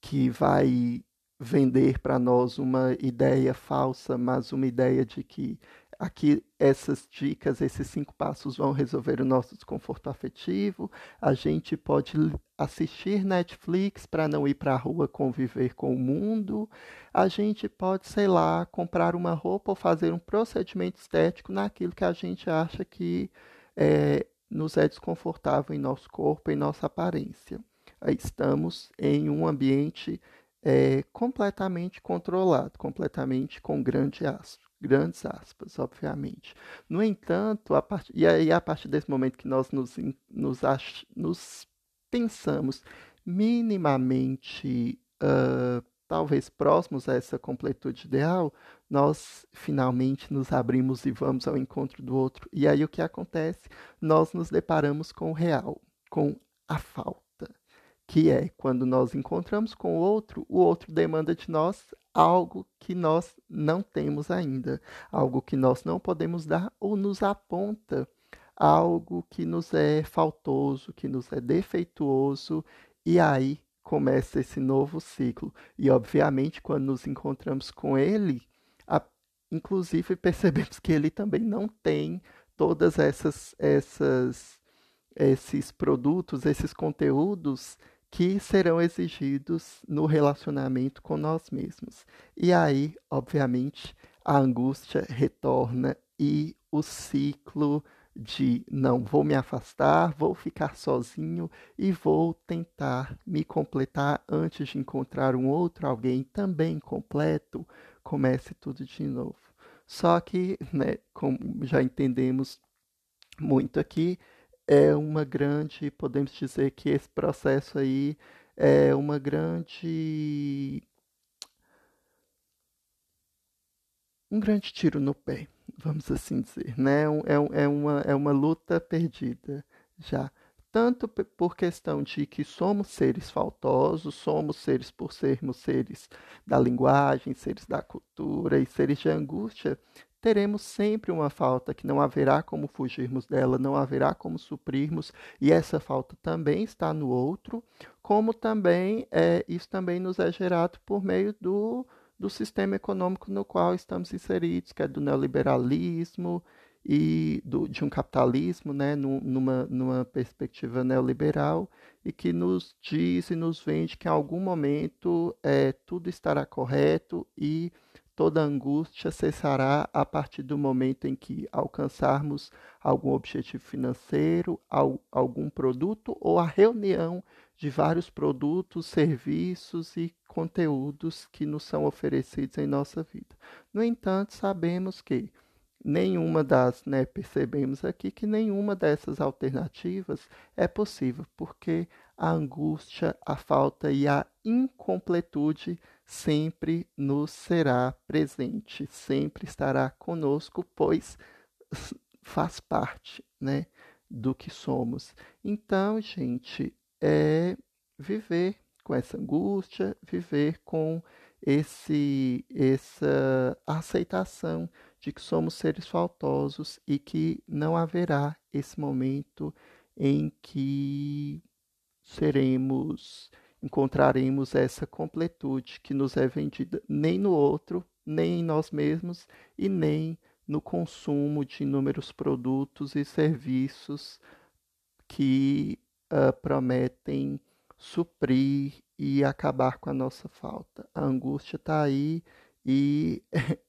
que vai vender para nós uma ideia falsa, mas uma ideia de que Aqui, essas dicas, esses cinco passos vão resolver o nosso desconforto afetivo. A gente pode assistir Netflix para não ir para a rua conviver com o mundo. A gente pode, sei lá, comprar uma roupa ou fazer um procedimento estético naquilo que a gente acha que é, nos é desconfortável em nosso corpo, em nossa aparência. Estamos em um ambiente é, completamente controlado, completamente com grande grandes aspas, obviamente. No entanto, a part... e aí a partir desse momento que nós nos, nos, ach... nos pensamos minimamente, uh, talvez próximos a essa completude ideal, nós finalmente nos abrimos e vamos ao encontro do outro. E aí o que acontece? Nós nos deparamos com o real, com a falta que é quando nós encontramos com o outro, o outro demanda de nós algo que nós não temos ainda, algo que nós não podemos dar ou nos aponta algo que nos é faltoso, que nos é defeituoso, e aí começa esse novo ciclo. E obviamente, quando nos encontramos com ele, a, inclusive percebemos que ele também não tem todas essas essas esses produtos, esses conteúdos que serão exigidos no relacionamento com nós mesmos. E aí, obviamente, a angústia retorna e o ciclo de não vou me afastar, vou ficar sozinho e vou tentar me completar antes de encontrar um outro alguém também completo, comece tudo de novo. Só que, né, como já entendemos muito aqui, é uma grande, podemos dizer que esse processo aí é uma grande um grande tiro no pé, vamos assim dizer, né? É, é, uma, é uma luta perdida já. Tanto por questão de que somos seres faltosos, somos seres por sermos seres da linguagem, seres da cultura e seres de angústia, teremos sempre uma falta que não haverá como fugirmos dela, não haverá como suprirmos, e essa falta também está no outro, como também é, isso também nos é gerado por meio do, do sistema econômico no qual estamos inseridos, que é do neoliberalismo e do, de um capitalismo, né, numa, numa perspectiva neoliberal, e que nos diz e nos vende que em algum momento é, tudo estará correto e toda angústia cessará a partir do momento em que alcançarmos algum objetivo financeiro, algum produto ou a reunião de vários produtos, serviços e conteúdos que nos são oferecidos em nossa vida. No entanto, sabemos que nenhuma das, né, percebemos aqui que nenhuma dessas alternativas é possível, porque a angústia, a falta e a incompletude sempre nos será presente, sempre estará conosco, pois faz parte, né, do que somos. Então, gente, é viver com essa angústia, viver com esse essa aceitação de que somos seres faltosos e que não haverá esse momento em que seremos encontraremos essa completude que nos é vendida nem no outro, nem em nós mesmos e nem no consumo de inúmeros produtos e serviços que uh, prometem suprir e acabar com a nossa falta. A angústia está aí e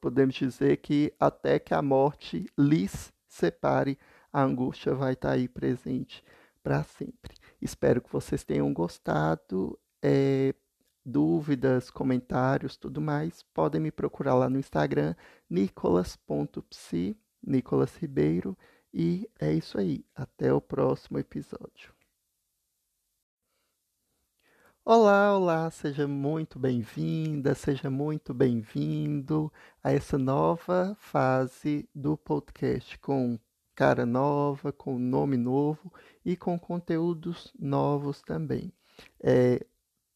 podemos dizer que até que a morte lhes separe, a angústia vai estar tá aí presente para sempre. Espero que vocês tenham gostado. É, dúvidas, comentários, tudo mais, podem me procurar lá no Instagram, nicolas.psi, Nicolas Ribeiro. E é isso aí. Até o próximo episódio. Olá, olá, seja muito bem-vinda, seja muito bem-vindo a essa nova fase do podcast com cara nova, com nome novo e com conteúdos novos também. É,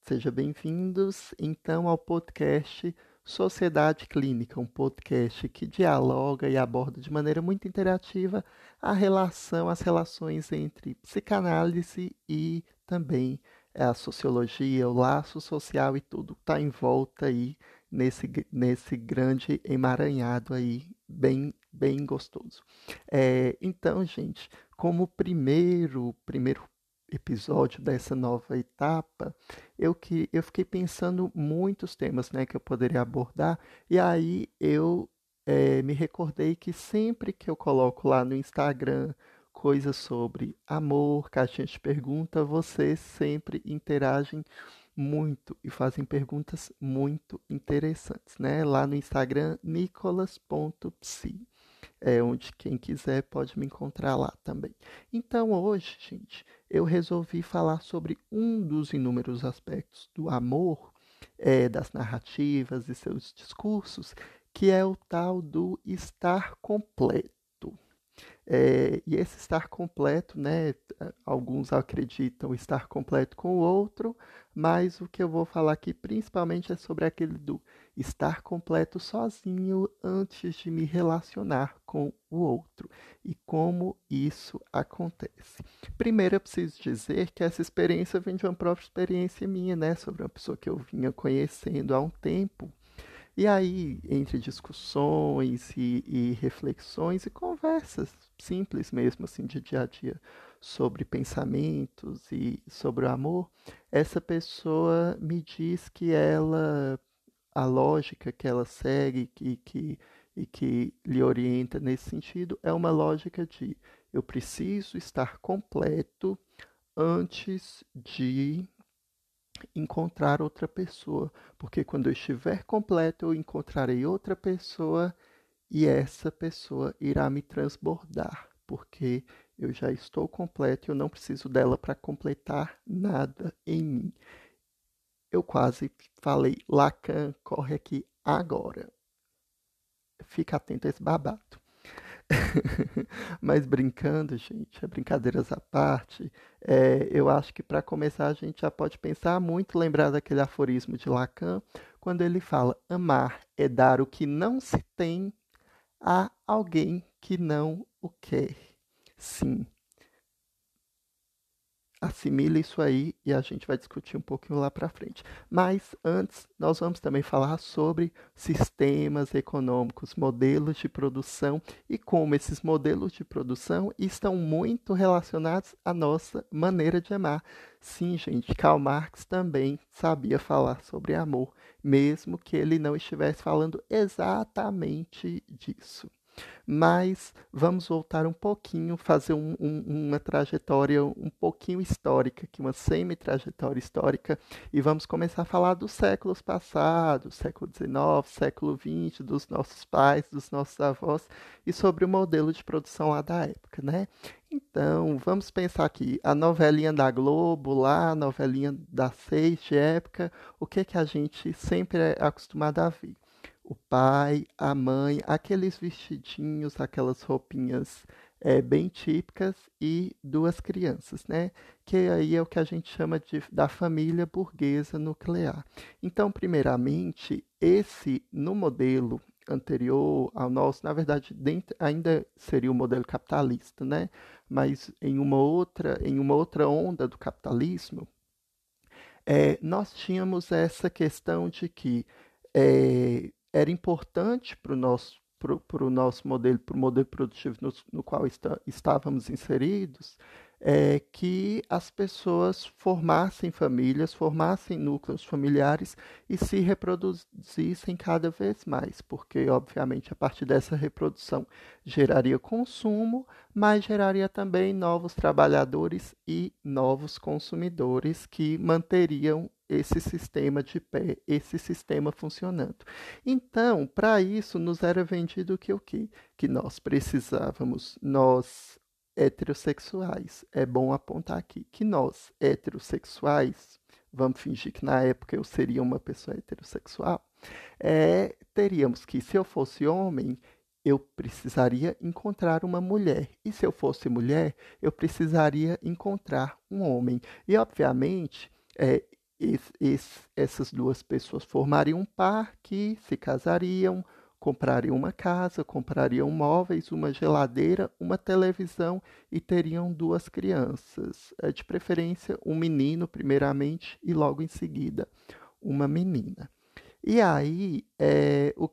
seja bem-vindos então ao podcast Sociedade Clínica, um podcast que dialoga e aborda de maneira muito interativa a relação, as relações entre psicanálise e também a sociologia, o laço social e tudo está em volta aí nesse, nesse grande emaranhado aí, bem, bem gostoso. É, então, gente, como primeiro, primeiro episódio dessa nova etapa, eu que eu fiquei pensando muitos temas, né, que eu poderia abordar e aí eu é, me recordei que sempre que eu coloco lá no Instagram coisas sobre amor, caixinha de pergunta, vocês sempre interagem muito e fazem perguntas muito interessantes, né? Lá no Instagram, nicolas.psi. É onde quem quiser pode me encontrar lá também. Então hoje, gente, eu resolvi falar sobre um dos inúmeros aspectos do amor, é, das narrativas e seus discursos, que é o tal do estar completo. É, e esse estar completo, né? Alguns acreditam estar completo com o outro, mas o que eu vou falar aqui principalmente é sobre aquele do estar completo sozinho antes de me relacionar com o outro e como isso acontece. Primeiro, eu preciso dizer que essa experiência vem de uma própria experiência minha, né? Sobre uma pessoa que eu vinha conhecendo há um tempo e aí, entre discussões e, e, reflexões e conversas simples mesmo, assim, de dia a dia, sobre pensamentos e sobre o amor, essa pessoa me diz que ela, a lógica que ela segue que, que, e que lhe orienta nesse sentido é uma lógica de eu preciso estar completo antes de encontrar outra pessoa, porque quando eu estiver completo, eu encontrarei outra pessoa e essa pessoa irá me transbordar, porque eu já estou completo e eu não preciso dela para completar nada em mim. Eu quase falei, Lacan corre aqui agora. Fica atento a esse babado. Mas brincando, gente, é brincadeiras à parte, é, eu acho que para começar a gente já pode pensar muito, lembrar daquele aforismo de Lacan, quando ele fala: amar é dar o que não se tem a alguém que não o quer. Sim, assimila isso aí e a gente vai discutir um pouquinho lá para frente. Mas antes, nós vamos também falar sobre sistemas econômicos, modelos de produção e como esses modelos de produção estão muito relacionados à nossa maneira de amar. Sim, gente, Karl Marx também sabia falar sobre amor. mesmo que ele não estivesse falando exatamente disso. Mas vamos voltar um pouquinho, fazer um, um, uma trajetória um pouquinho histórica, uma semi-trajetória histórica, e vamos começar a falar dos séculos passados, século XIX, século XX, dos nossos pais, dos nossos avós, e sobre o modelo de produção lá da época, né? Então, vamos pensar aqui, a novelinha da Globo lá, a novelinha da Seis de época, o que que a gente sempre é acostumado a ver? O pai, a mãe, aqueles vestidinhos, aquelas roupinhas é, bem típicas e duas crianças, né? Que aí é o que a gente chama de, da família burguesa nuclear. Então, primeiramente, esse no modelo anterior ao nosso, na verdade, dentro, ainda seria o modelo capitalista, né? Mas em uma outra, em uma outra onda do capitalismo, é, nós tínhamos essa questão de que é, era importante para o nosso, pro, nosso modelo, para o modelo produtivo no, no qual está, estávamos inseridos, é, que as pessoas formassem famílias, formassem núcleos familiares e se reproduzissem cada vez mais, porque, obviamente, a partir dessa reprodução geraria consumo, mas geraria também novos trabalhadores e novos consumidores que manteriam esse sistema de pé, esse sistema funcionando. Então, para isso, nos era vendido que o quê? Que nós precisávamos, nós heterossexuais, é bom apontar aqui, que nós heterossexuais, vamos fingir que na época eu seria uma pessoa heterossexual, é, teríamos que, se eu fosse homem, eu precisaria encontrar uma mulher. E se eu fosse mulher, eu precisaria encontrar um homem. E, obviamente, é, essas duas pessoas formariam um par que se casariam, comprariam uma casa, comprariam móveis, uma geladeira, uma televisão e teriam duas crianças, é, de preferência um menino primeiramente e logo em seguida uma menina. E aí, é, o,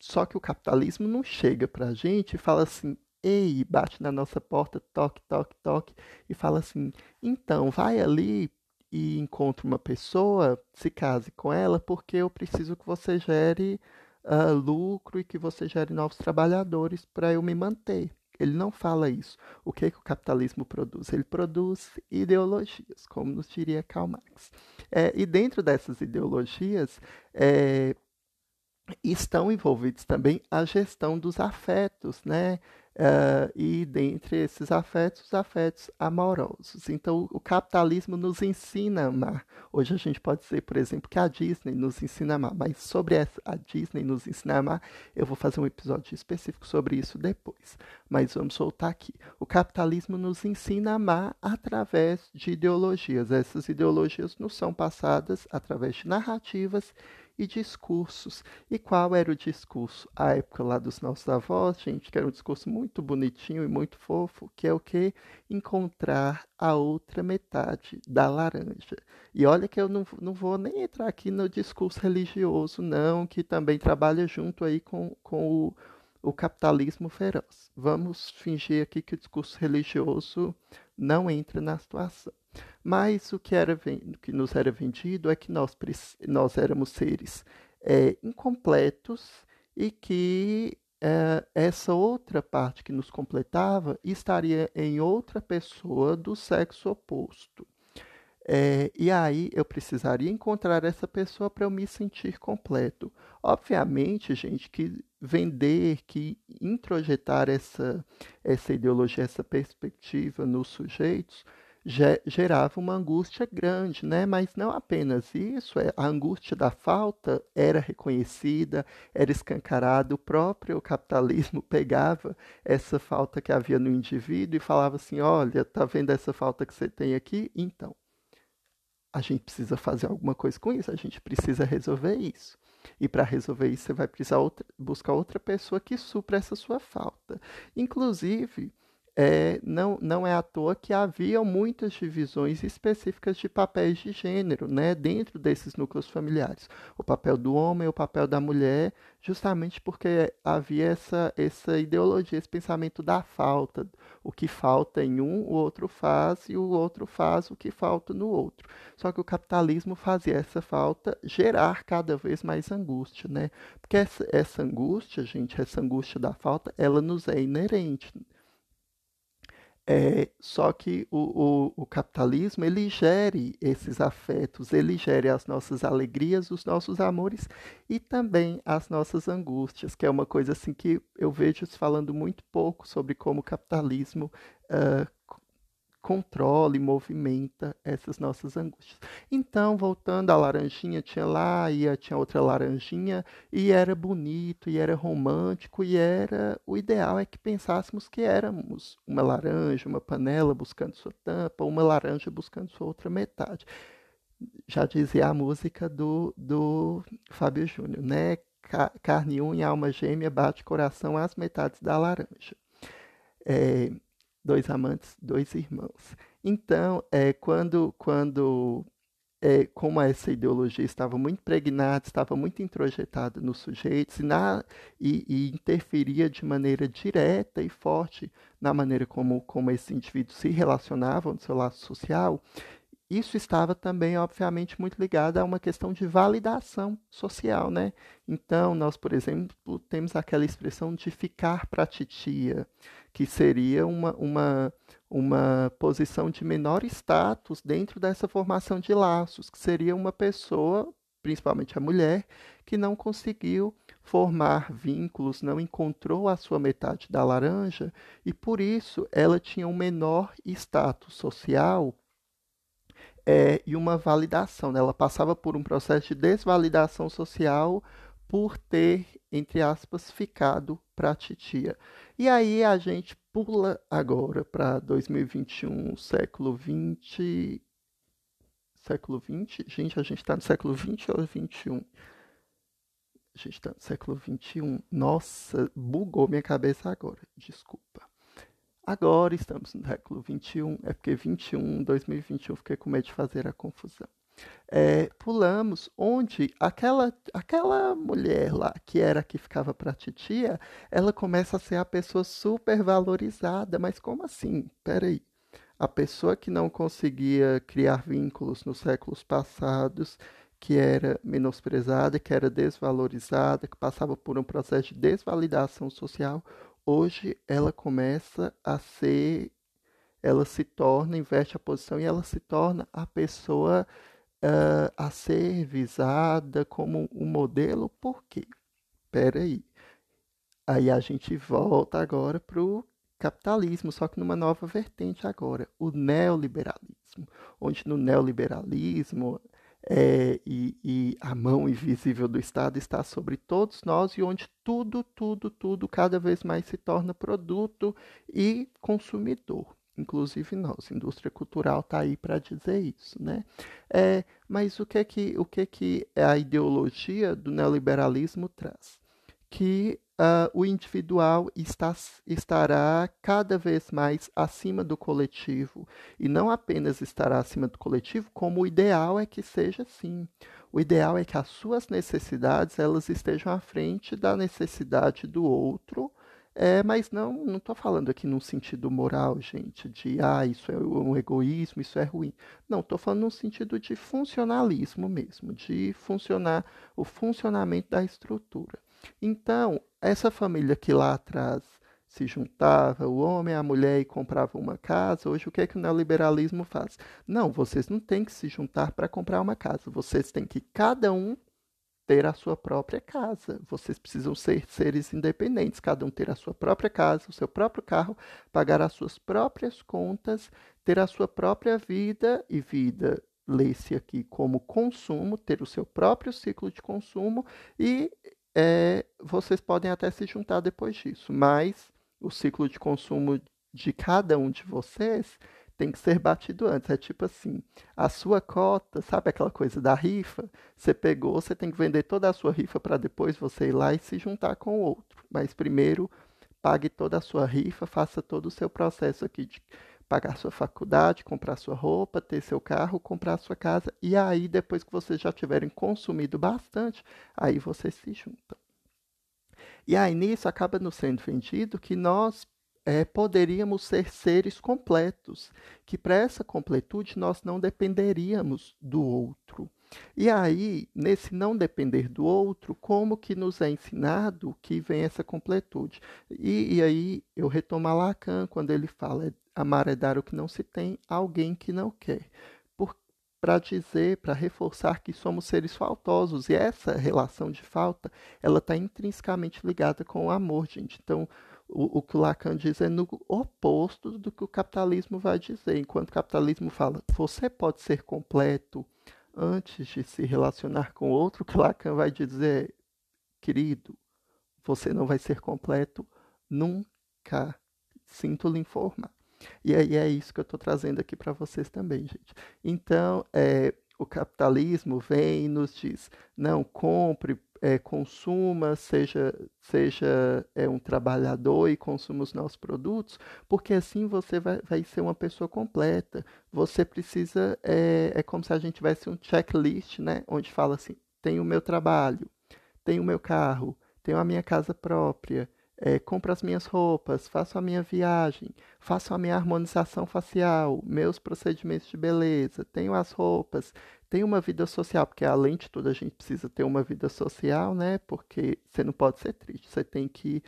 só que o capitalismo não chega para a gente e fala assim, ei, bate na nossa porta, toque, toque, toque, e fala assim, então, vai ali e encontre uma pessoa, se case com ela, porque eu preciso que você gere uh, lucro e que você gere novos trabalhadores para eu me manter. Ele não fala isso. O que, é que o capitalismo produz? Ele produz ideologias, como nos diria Karl Marx. É, e dentro dessas ideologias é, estão envolvidos também a gestão dos afetos, né? Uh, e dentre esses afetos, os afetos amorosos. Então, o capitalismo nos ensina a amar. Hoje a gente pode dizer, por exemplo, que a Disney nos ensina a amar, mas sobre a Disney nos ensina a amar, eu vou fazer um episódio específico sobre isso depois. Mas vamos soltar aqui. O capitalismo nos ensina a amar através de ideologias. Essas ideologias nos são passadas através de narrativas e discursos. E qual era o discurso? A época lá dos nossos avós, gente, que era um discurso muito bonitinho e muito fofo, que é o que? Encontrar a outra metade da laranja. E olha que eu não, não vou nem entrar aqui no discurso religioso, não, que também trabalha junto aí com, com o, o capitalismo feroz. Vamos fingir aqui que o discurso religioso não entra na situação. Mas o que, era, o que nos era vendido é que nós, nós éramos seres é, incompletos e que é, essa outra parte que nos completava estaria em outra pessoa do sexo oposto. É, e aí eu precisaria encontrar essa pessoa para eu me sentir completo. Obviamente, gente, que vender, que introjetar essa, essa ideologia, essa perspectiva nos sujeitos gerava uma angústia grande, né? Mas não apenas isso, é, a angústia da falta era reconhecida, era escancarada, o próprio capitalismo pegava essa falta que havia no indivíduo e falava assim: olha, tá vendo essa falta que você tem aqui? Então, a gente precisa fazer alguma coisa com isso, a gente precisa resolver isso. E para resolver isso, você vai precisar outra, buscar outra pessoa que supra essa sua falta. Inclusive, é, não, não é à toa que havia muitas divisões específicas de papéis de gênero né, dentro desses núcleos familiares. O papel do homem, o papel da mulher, justamente porque havia essa, essa ideologia, esse pensamento da falta. O que falta em um, o outro faz, e o outro faz o que falta no outro. Só que o capitalismo fazia essa falta gerar cada vez mais angústia, né? Porque essa, essa angústia, gente, essa angústia da falta, ela nos é inerente. É, só que o, o, o, capitalismo ele gere esses afetos, ele gere as nossas alegrias, os nossos amores e também as nossas angústias, que é uma coisa assim que eu vejo falando muito pouco sobre como o capitalismo uh, controla e movimenta essas nossas angústias. Então, voltando à laranjinha, tinha lá, e tinha outra laranjinha, e era bonito, e era romântico, e era o ideal é que pensássemos que éramos uma laranja, uma panela buscando sua tampa, uma laranja buscando sua outra metade. Já dizia a música do, do Fábio Júnior, né? Carne, unha, alma gêmea, bate coração às metades da laranja. É, dois amantes, dois irmãos. Então, é, quando, quando é, como essa ideologia estava muito impregnada, estava muito introjetada nos sujeitos e, na, e, e, interferia de maneira direta e forte na maneira como, como esses indivíduos se relacionavam no seu laço social, isso estava também, obviamente, muito ligado a uma questão de validação social, né? Então, nós, por exemplo, temos aquela expressão de ficar para titia, que seria uma, uma, uma posição de menor status dentro dessa formação de laços, que seria uma pessoa, principalmente a mulher, que não conseguiu formar vínculos, não encontrou a sua metade da laranja e por isso ela tinha um menor status social é, e uma validação. Né? Ela passava por um processo de desvalidação social por ter, entre aspas, ficado para a titia. E aí a gente pula agora para 2021, século 20. Século 20? Gente, a gente está no século 20 ou 21? A gente está no século 21. Nossa, bugou minha cabeça agora. Desculpa. Agora estamos no século 21, é porque 21, 2021, fiquei com medo de fazer a confusão. É, pulamos onde aquela, aquela mulher lá, que era que ficava para titia, ela começa a ser a pessoa super valorizada. Mas como assim? Peraí. A pessoa que não conseguia criar vínculos nos séculos passados, que era menosprezada, que era desvalorizada, que passava por um processo de desvalidação social, hoje ela começa a ser, ela se torna, investe a posição e ela se torna a pessoa uh, a ser visada como um modelo, por quê? Espera aí. Aí a gente volta agora para o capitalismo, só que numa nova vertente agora, o neoliberalismo, onde no neoliberalismo é, e, e, a mão invisível do Estado está sobre todos nós e onde tudo, tudo, tudo cada vez mais se torna produto e consumidor. Inclusive nós, indústria cultural está aí para dizer isso, né? É, mas o que é que o que é que a ideologia do neoliberalismo traz? Que uh, o individual está, estará cada vez mais acima do coletivo. E não apenas estará acima do coletivo, como o ideal é que seja assim. O ideal é que as suas necessidades elas estejam à frente da necessidade do outro. É, mas não não estou falando aqui num sentido moral, gente, de ah, isso é um egoísmo, isso é ruim. Não, estou falando num sentido de funcionalismo mesmo, de funcionar o funcionamento da estrutura. Então, essa família que lá atrás se juntava, o homem, a mulher e comprava uma casa, hoje o que é que o neoliberalismo faz? Não, vocês não têm que se juntar para comprar uma casa, vocês têm que cada um ter a sua própria casa. Vocês precisam ser seres independentes, cada um ter a sua própria casa, o seu próprio carro, pagar as suas próprias contas, ter a sua própria vida e vida lê-se aqui como consumo, ter o seu próprio ciclo de consumo e é, vocês podem até se juntar depois disso, mas o ciclo de consumo de cada um de vocês tem que ser batido antes. É tipo assim, a sua cota, sabe aquela coisa da rifa? Você pegou, você tem que vender toda a sua rifa para depois você ir lá e se juntar com o outro. Mas primeiro pague toda a sua rifa, faça todo o seu processo aqui de pagar sua faculdade, comprar sua roupa, ter seu carro, comprar sua casa, e aí depois que vocês já tiverem consumido bastante, aí vocês se juntam. E aí nisso acaba nos sendo vendido que nós é, poderíamos ser seres completos, que para essa completude nós não dependeríamos do outro. E aí, nesse não depender do outro, como que nos é ensinado que vem essa completude? E, e aí eu retomo Lacan quando ele fala amar é dar o que não se tem a alguém que não quer. Para dizer, para reforçar que somos seres faltosos. E essa relação de falta, ela está intrinsecamente ligada com o amor, gente. Então, o, o, que o Lacan diz é no oposto do que o capitalismo vai dizer. Enquanto o capitalismo fala, você pode ser completo antes de se relacionar com outro, o que Lacan vai dizer, querido, você não vai ser completo nunca. Sinto lhe informar. E aí é isso que eu estou trazendo aqui para vocês também, gente. Então, é, o capitalismo vem e nos diz: não, compre, é, consuma, seja, seja é, um trabalhador e consuma os nossos produtos, porque assim você vai, vai ser uma pessoa completa. Você precisa, é, é como se a gente tivesse um checklist, né? Onde fala assim: tenho o meu trabalho, tenho o meu carro, tenho a minha casa própria, é, compro as minhas roupas, faço a minha viagem, faço a minha harmonização facial, meus procedimentos de beleza, tenho as roupas, tenho uma vida social, porque além de tudo a gente precisa ter uma vida social, né? Porque você não pode ser triste, você tem que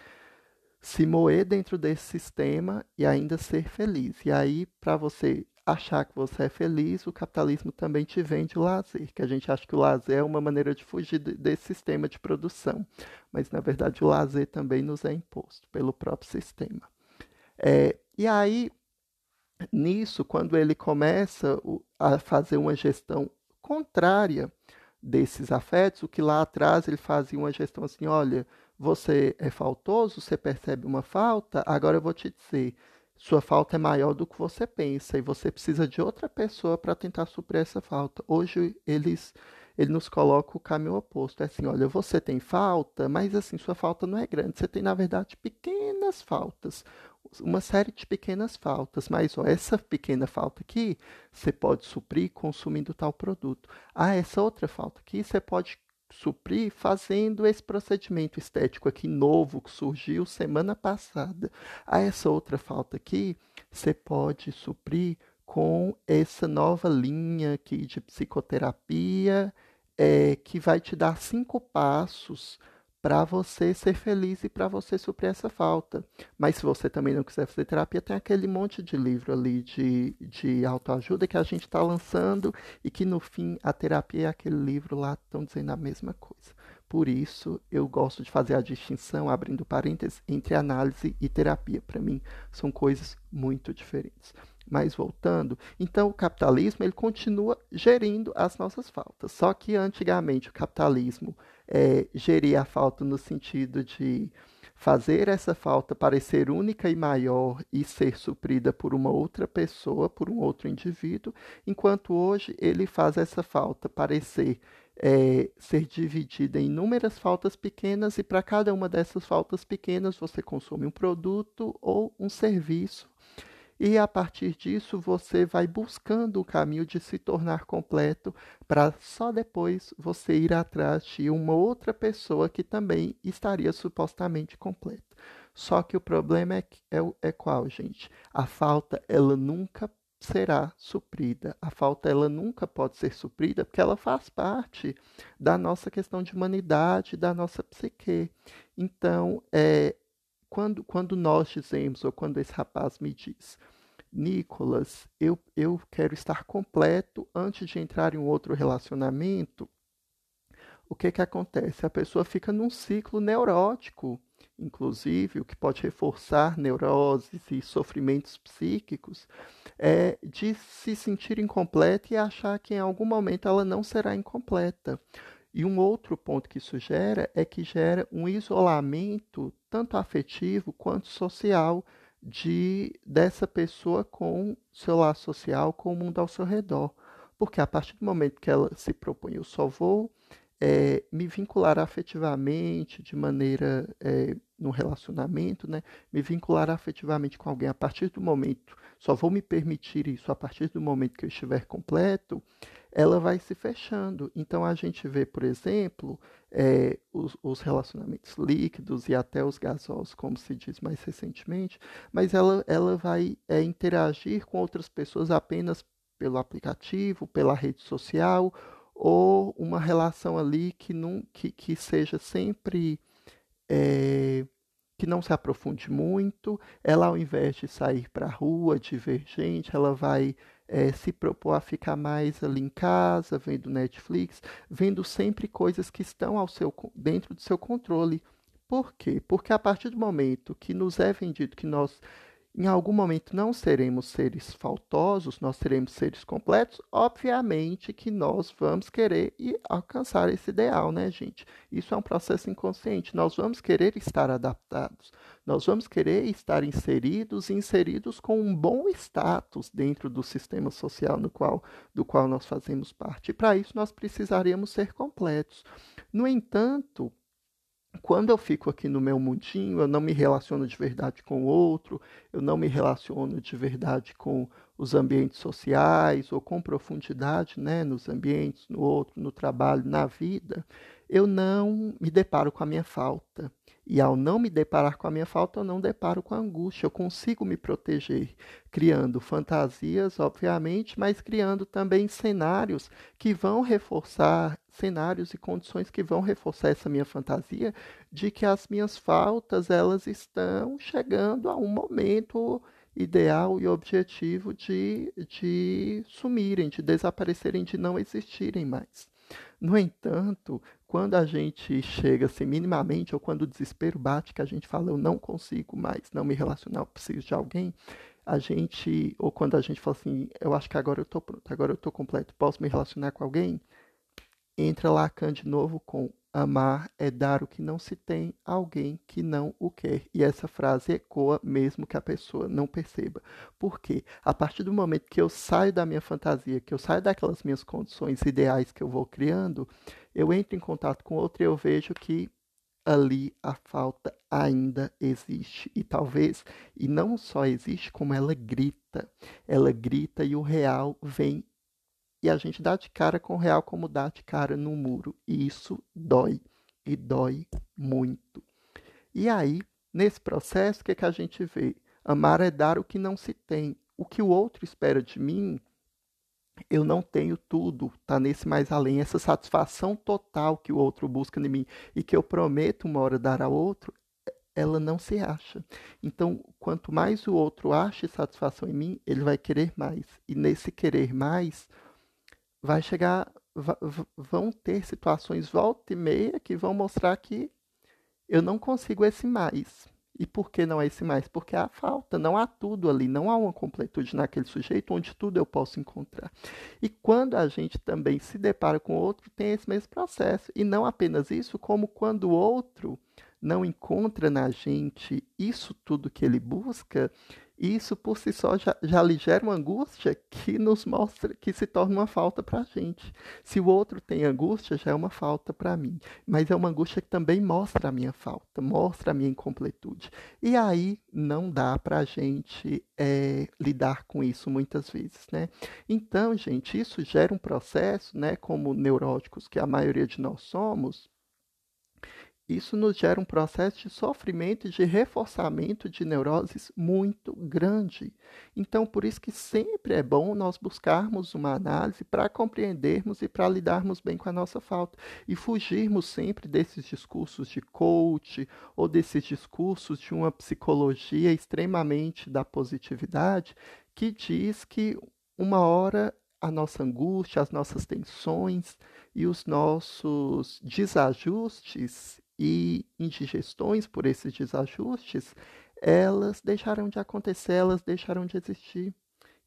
se moer dentro desse sistema e ainda ser feliz. E aí, para você achar que você é feliz, o capitalismo também te vende lazer, que a gente acha que o lazer é uma maneira de fugir desse sistema de produção, mas na verdade o lazer também nos é imposto pelo próprio sistema. É, e aí, nisso, quando ele começa a fazer uma gestão contrária desses afetos, o que lá atrás ele fazia uma gestão assim, olha, você é faltoso, você percebe uma falta, agora eu vou te dizer, sua falta é maior do que você pensa e você precisa de outra pessoa para tentar suprir essa falta. Hoje eles ele nos coloca o caminho oposto. É assim, olha, você tem falta, mas assim, sua falta não é grande. Você tem, na verdade, pequenas faltas. Uma série de pequenas faltas. Mas ó, essa pequena falta aqui, você pode suprir consumindo tal produto. Ah, essa outra falta aqui, você pode suprir fazendo esse procedimento estético aqui novo que surgiu semana passada. A essa outra falta aqui, você pode suprir com essa nova linha aqui de psicoterapia é, que vai te dar cinco passos para você ser feliz e para você suprir essa falta. Mas se você também não quiser fazer terapia, tem aquele monte de livro ali de, de autoajuda que a gente está lançando e que no fim a terapia e aquele livro lá estão dizendo a mesma coisa. Por isso eu gosto de fazer a distinção, abrindo parênteses, entre análise e terapia. Para mim são coisas muito diferentes. Mas voltando, então o capitalismo ele continua gerindo as nossas faltas. Só que antigamente o capitalismo é, geria a falta no sentido de fazer essa falta parecer única e maior e ser suprida por uma outra pessoa, por um outro indivíduo, enquanto hoje ele faz essa falta parecer é, ser dividida em inúmeras faltas pequenas e para cada uma dessas faltas pequenas você consome um produto ou um serviço e a partir disso você vai buscando o caminho de se tornar completo para só depois você ir atrás de uma outra pessoa que também estaria supostamente completa. Só que o problema é, é, é qual, gente? A falta ela nunca será suprida. A falta ela nunca pode ser suprida porque ela faz parte da nossa questão de humanidade, da nossa psique. Então, é, quando, quando nós dizemos, ou quando esse rapaz me diz, Nicolas, eu, eu quero estar completo antes de entrar em um outro relacionamento, o que, que acontece? A pessoa fica num ciclo neurótico, inclusive, o que pode reforçar neuroses e sofrimentos psíquicos, é de se sentir incompleta e achar que em algum momento ela não será incompleta. E um outro ponto que isso gera é que gera um isolamento, tanto afetivo quanto social, de dessa pessoa com seu laço social, com o mundo ao seu redor. Porque a partir do momento que ela se propõe, eu só vou é, me vincular afetivamente, de maneira é, no relacionamento, né? Me vincular afetivamente com alguém a partir do momento, só vou me permitir isso a partir do momento que eu estiver completo, ela vai se fechando. Então a gente vê, por exemplo, é, os, os, relacionamentos líquidos e até os gasosos, como se diz mais recentemente, mas ela, ela vai é, interagir com outras pessoas apenas pelo aplicativo, pela rede social ou uma relação ali que, não, que, que seja sempre. É, que não se aprofunde muito, ela ao invés de sair para a rua, de ver gente, ela vai é, se propor a ficar mais ali em casa, vendo Netflix, vendo sempre coisas que estão ao seu, dentro do seu controle. Por quê? Porque a partir do momento que nos é vendido que nós em algum momento não seremos seres faltosos, nós seremos seres completos, obviamente que nós vamos querer alcançar esse ideal, né, gente? Isso é um processo inconsciente. Nós vamos querer estar adaptados, nós vamos querer estar inseridos, inseridos com um bom status dentro do sistema social no qual, do qual nós fazemos parte. E para isso nós precisaríamos ser completos. No entanto, quando eu fico aqui no meu mundinho, eu não me relaciono de verdade com o outro, eu não me relaciono de verdade com os ambientes sociais ou com profundidade, né, nos ambientes, no outro, no trabalho, na vida, eu não me deparo com a minha falta. E ao não me deparar com a minha falta, eu não deparo com a angústia. Eu consigo me proteger, criando fantasias, obviamente, mas criando também cenários que vão reforçar cenários e condições que vão reforçar essa minha fantasia de que as minhas faltas elas estão chegando a um momento ideal e objetivo de, de sumirem, de desaparecerem, de não existirem mais. No entanto, quando a gente chega assim minimamente, ou quando o desespero bate, que a gente fala, eu não consigo mais não me relacionar, eu preciso de alguém, a gente, ou quando a gente fala assim, eu acho que agora eu estou pronto, agora eu estou completo, posso me relacionar com alguém? Entra Lacan de novo com Amar é dar o que não se tem a alguém que não o quer. E essa frase ecoa mesmo que a pessoa não perceba. Porque a partir do momento que eu saio da minha fantasia, que eu saio daquelas minhas condições ideais que eu vou criando, eu entro em contato com outro e eu vejo que ali a falta ainda existe. E talvez, e não só existe, como ela grita. Ela grita e o real vem e a gente dá de cara com o real como dá de cara no muro. E isso dói. E dói muito. E aí, nesse processo, o que, é que a gente vê? Amar é dar o que não se tem. O que o outro espera de mim, eu não tenho tudo. Está nesse mais além. Essa satisfação total que o outro busca em mim e que eu prometo uma hora dar ao outro, ela não se acha. Então, quanto mais o outro acha satisfação em mim, ele vai querer mais. E nesse querer mais, vai chegar, vão ter situações volta e meia que vão mostrar que eu não consigo esse mais. E por que não é esse mais? Porque há falta, não há tudo ali, não há uma completude naquele sujeito onde tudo eu posso encontrar. E quando a gente também se depara com outro, tem esse mesmo processo. E não apenas isso, como quando o outro não encontra na gente isso tudo que ele busca, isso por si só já, já lhe gera uma angústia que nos mostra que se torna uma falta para a gente. Se o outro tem angústia, já é uma falta para mim. Mas é uma angústia que também mostra a minha falta, mostra a minha incompletude. E aí não dá para a gente é, lidar com isso muitas vezes, né? Então, gente, isso gera um processo, né? Como neuróticos que a maioria de nós somos, isso nos gera um processo de sofrimento e de reforçamento de neuroses muito grande. Então, por isso que sempre é bom nós buscarmos uma análise para compreendermos e para lidarmos bem com a nossa falta e fugirmos sempre desses discursos de coach ou desses discursos de uma psicologia extremamente da positividade que diz que uma hora a nossa angústia, as nossas tensões e os nossos desajustes e indigestões por esses desajustes, elas deixarão de acontecer, elas deixarão de existir.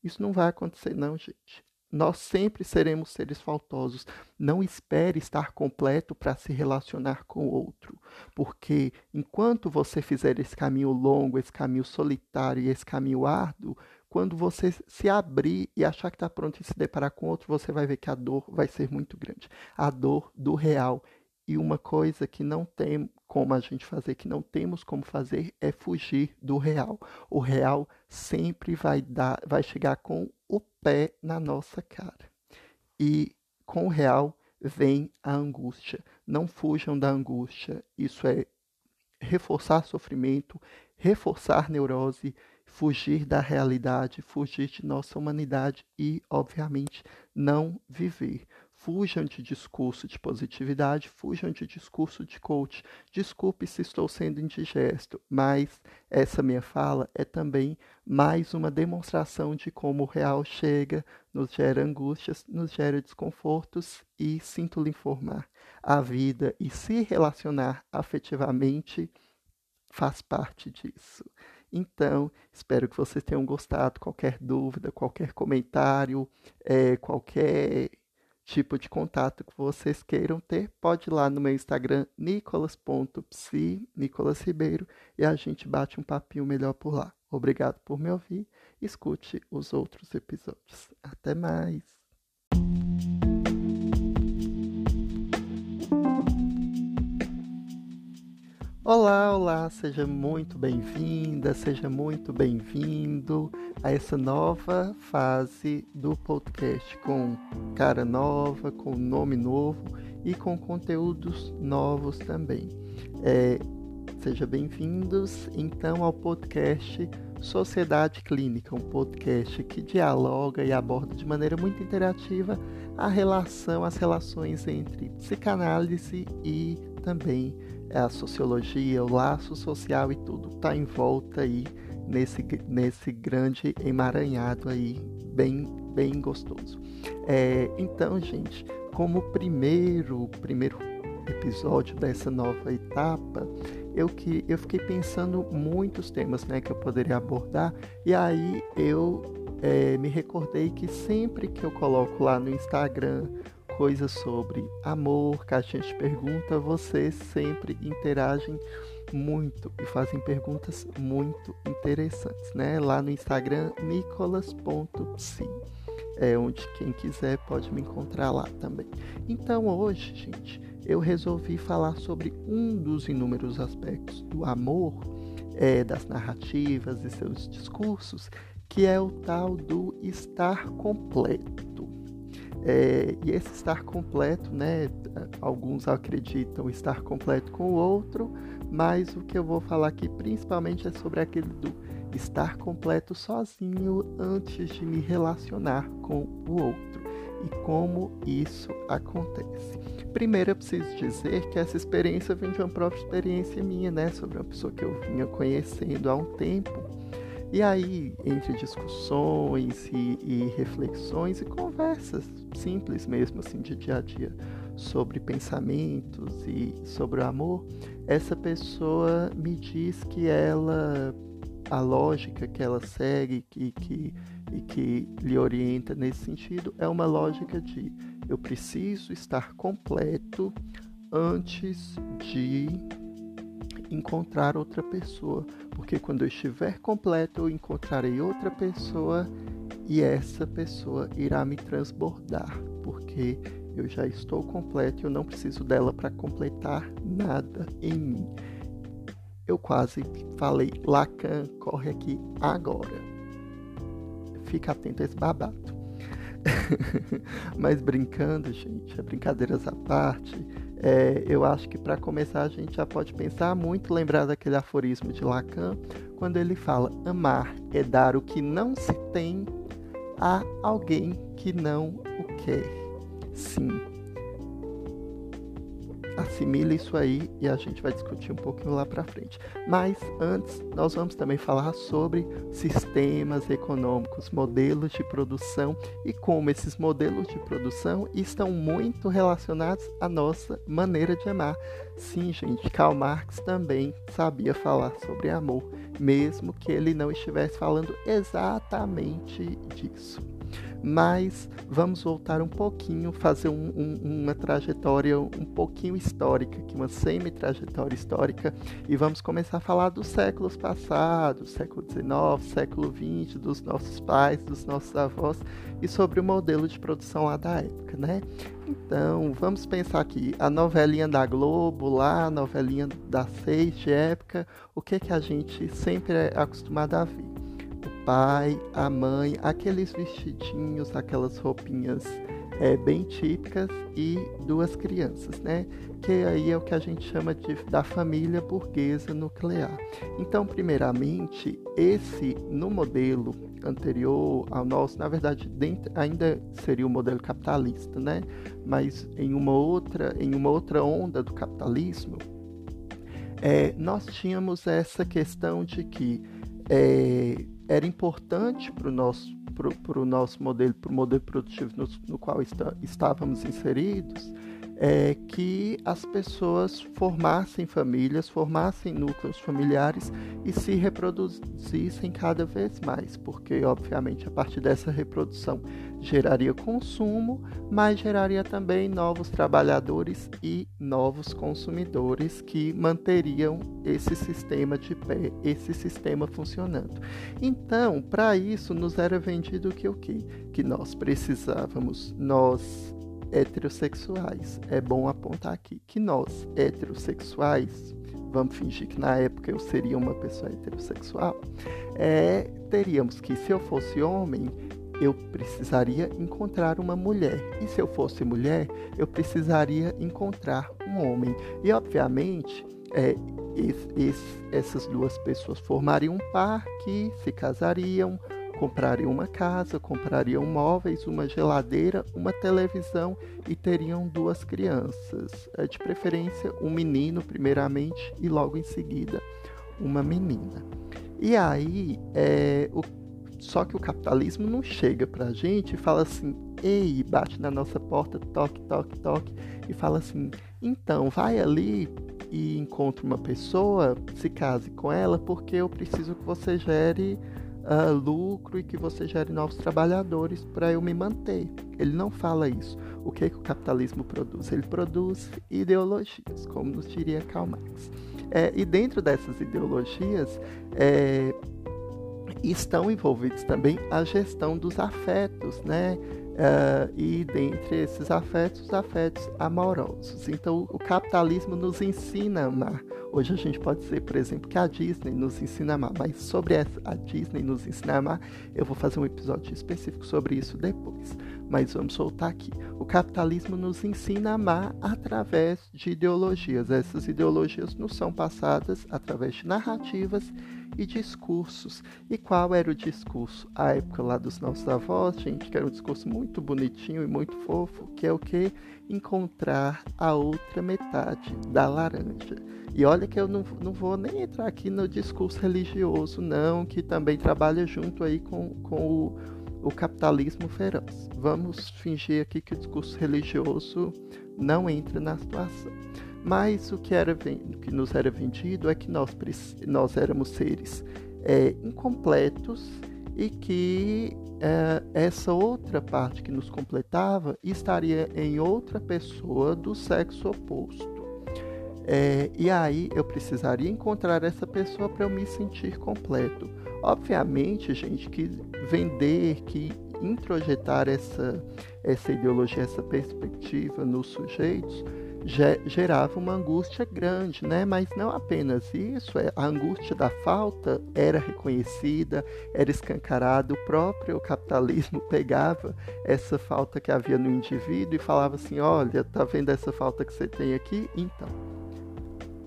Isso não vai acontecer, não, gente. Nós sempre seremos seres faltosos. Não espere estar completo para se relacionar com o outro, porque enquanto você fizer esse caminho longo, esse caminho solitário e esse caminho árduo, quando você se abrir e achar que está pronto e se deparar com outro, você vai ver que a dor vai ser muito grande. A dor do real. E uma coisa que não tem como a gente fazer, que não temos como fazer, é fugir do real. O real sempre vai dar, vai chegar com o pé na nossa cara. E com o real vem a angústia. Não fujam da angústia. Isso é reforçar sofrimento, reforçar neurose, fugir da realidade, fugir de nossa humanidade e, obviamente, não viver. Fujam de discurso de positividade, fujam de discurso de coach. Desculpe se estou sendo indigesto, mas essa minha fala é também mais uma demonstração de como o real chega, nos gera angústias, nos gera desconfortos e sinto lhe informar. A vida e se relacionar afetivamente faz parte disso. Então, espero que vocês tenham gostado. Qualquer dúvida, qualquer comentário, é, qualquer tipo de contato que vocês queiram ter, pode ir lá no meu Instagram, nicolas.psi, Nicolas Ribeiro, e a gente bate um papinho melhor por lá. Obrigado por me ouvir. Escute os outros episódios. Até mais! Olá, olá, seja muito bem-vinda, seja muito bem-vindo a essa nova fase do podcast com cara nova, com nome novo e com conteúdos novos também. É, seja bem-vindos então ao podcast Sociedade Clínica, um podcast que dialoga e aborda de maneira muito interativa a relação, as relações entre psicanálise e também é a sociologia, o laço social e tudo está em volta aí nesse, nesse grande emaranhado aí, bem, bem gostoso. É, então, gente, como primeiro, primeiro episódio dessa nova etapa, eu, que, eu fiquei pensando muitos temas né, que eu poderia abordar, e aí eu é, me recordei que sempre que eu coloco lá no Instagram coisas sobre amor, caixinha de pergunta, vocês sempre interagem muito e fazem perguntas muito interessantes, né? Lá no Instagram, nicolas.psi. É onde quem quiser pode me encontrar lá também. Então hoje, gente, eu resolvi falar sobre um dos inúmeros aspectos do amor, é, das narrativas e seus discursos, que é o tal do estar completo. É, e esse estar completo, né? Alguns acreditam estar completo com o outro, mas o que eu vou falar aqui principalmente é sobre aquele do estar completo sozinho antes de me relacionar com o outro e como isso acontece. Primeiro eu preciso dizer que essa experiência vem de uma própria experiência minha, né? Sobre uma pessoa que eu vinha conhecendo há um tempo e aí, entre discussões e, e, reflexões e conversas simples mesmo, assim, de dia a dia, sobre pensamentos e sobre o amor, essa pessoa me diz que ela, a lógica que ela segue que, que, e que lhe orienta nesse sentido é uma lógica de eu preciso estar completo antes de encontrar outra pessoa, porque quando eu estiver completo, eu encontrarei outra pessoa e essa pessoa irá me transbordar, porque eu já estou completo e eu não preciso dela para completar nada em mim. Eu quase falei, Lacan corre aqui agora. Fica atento a esse babado. Mas brincando, gente, brincadeiras à parte, é, eu acho que para começar a gente já pode pensar muito, lembrar daquele aforismo de Lacan, quando ele fala: amar é dar o que não se tem a alguém que não o quer. Sim. Assimile isso aí e a gente vai discutir um pouquinho lá para frente. Mas antes, nós vamos também falar sobre sistemas econômicos, modelos de produção e como esses modelos de produção estão muito relacionados à nossa maneira de amar. Sim, gente, Karl Marx também sabia falar sobre amor, mesmo que ele não estivesse falando exatamente disso. Mas vamos voltar um pouquinho, fazer um, um, uma trajetória um pouquinho histórica, uma semi-trajetória histórica, e vamos começar a falar dos séculos passados, século XIX, século XX, dos nossos pais, dos nossos avós, e sobre o modelo de produção lá da época, né? Então, vamos pensar aqui, a novelinha da Globo lá, a novelinha da Seis de época, o que que a gente sempre é acostumado a ver? Pai, a mãe, aqueles vestidinhos, aquelas roupinhas é, bem típicas e duas crianças, né? Que aí é o que a gente chama de, da família burguesa nuclear. Então, primeiramente, esse no modelo anterior ao nosso, na verdade, dentro, ainda seria o modelo capitalista, né? Mas em uma outra, em uma outra onda do capitalismo, é, nós tínhamos essa questão de que é, era importante para o nosso para o nosso modelo, para o modelo produtivo no, no qual está, estávamos inseridos, é que as pessoas formassem famílias, formassem núcleos familiares e se reproduzissem cada vez mais, porque, obviamente, a partir dessa reprodução geraria consumo, mas geraria também novos trabalhadores e novos consumidores que manteriam esse sistema de pé, esse sistema funcionando. Então, para isso, nos era vendido que o quê? Que nós precisávamos, nós heterossexuais. É bom apontar aqui que nós, heterossexuais, vamos fingir que na época eu seria uma pessoa heterossexual, é, teríamos que, se eu fosse homem, eu precisaria encontrar uma mulher. E se eu fosse mulher, eu precisaria encontrar um homem. E, obviamente, é, esse, esse, essas duas pessoas formariam um par que se casariam, comprariam uma casa, comprariam móveis, uma geladeira, uma televisão e teriam duas crianças, é, de preferência um menino primeiramente e logo em seguida uma menina. E aí, é, o, só que o capitalismo não chega para a gente e fala assim, ei, bate na nossa porta, toque, toque, toque, e fala assim, então vai ali e encontre uma pessoa, se case com ela, porque eu preciso que você gere uh, lucro e que você gere novos trabalhadores para eu me manter. Ele não fala isso. O que, é que o capitalismo produz? Ele produz ideologias, como nos diria Karl Marx. É, e dentro dessas ideologias é, estão envolvidos também a gestão dos afetos, né? Uh, e dentre esses afetos, os afetos amorosos. Então, o capitalismo nos ensina a amar. Hoje a gente pode dizer, por exemplo, que a Disney nos ensina a amar, mas sobre a Disney nos ensina a amar, eu vou fazer um episódio específico sobre isso depois. Mas vamos soltar aqui. O capitalismo nos ensina a amar através de ideologias. Essas ideologias nos são passadas através de narrativas e discursos. E qual era o discurso? A época lá dos nossos avós, gente, que era um discurso muito bonitinho e muito fofo, que é o que? Encontrar a outra metade da laranja. E olha que eu não, não vou nem entrar aqui no discurso religioso, não, que também trabalha junto aí com, com o, o capitalismo feroz. Vamos fingir aqui que o discurso religioso não entra na situação. Mas o que, era, o que nos era vendido é que nós, nós éramos seres é, incompletos e que é, essa outra parte que nos completava estaria em outra pessoa do sexo oposto. É, e aí eu precisaria encontrar essa pessoa para eu me sentir completo. Obviamente, gente, que vender, que introjetar essa, essa ideologia, essa perspectiva nos sujeitos gerava uma angústia grande, né? Mas não apenas isso, é, a angústia da falta era reconhecida, era escancarada, o próprio capitalismo pegava essa falta que havia no indivíduo e falava assim: olha, tá vendo essa falta que você tem aqui? Então,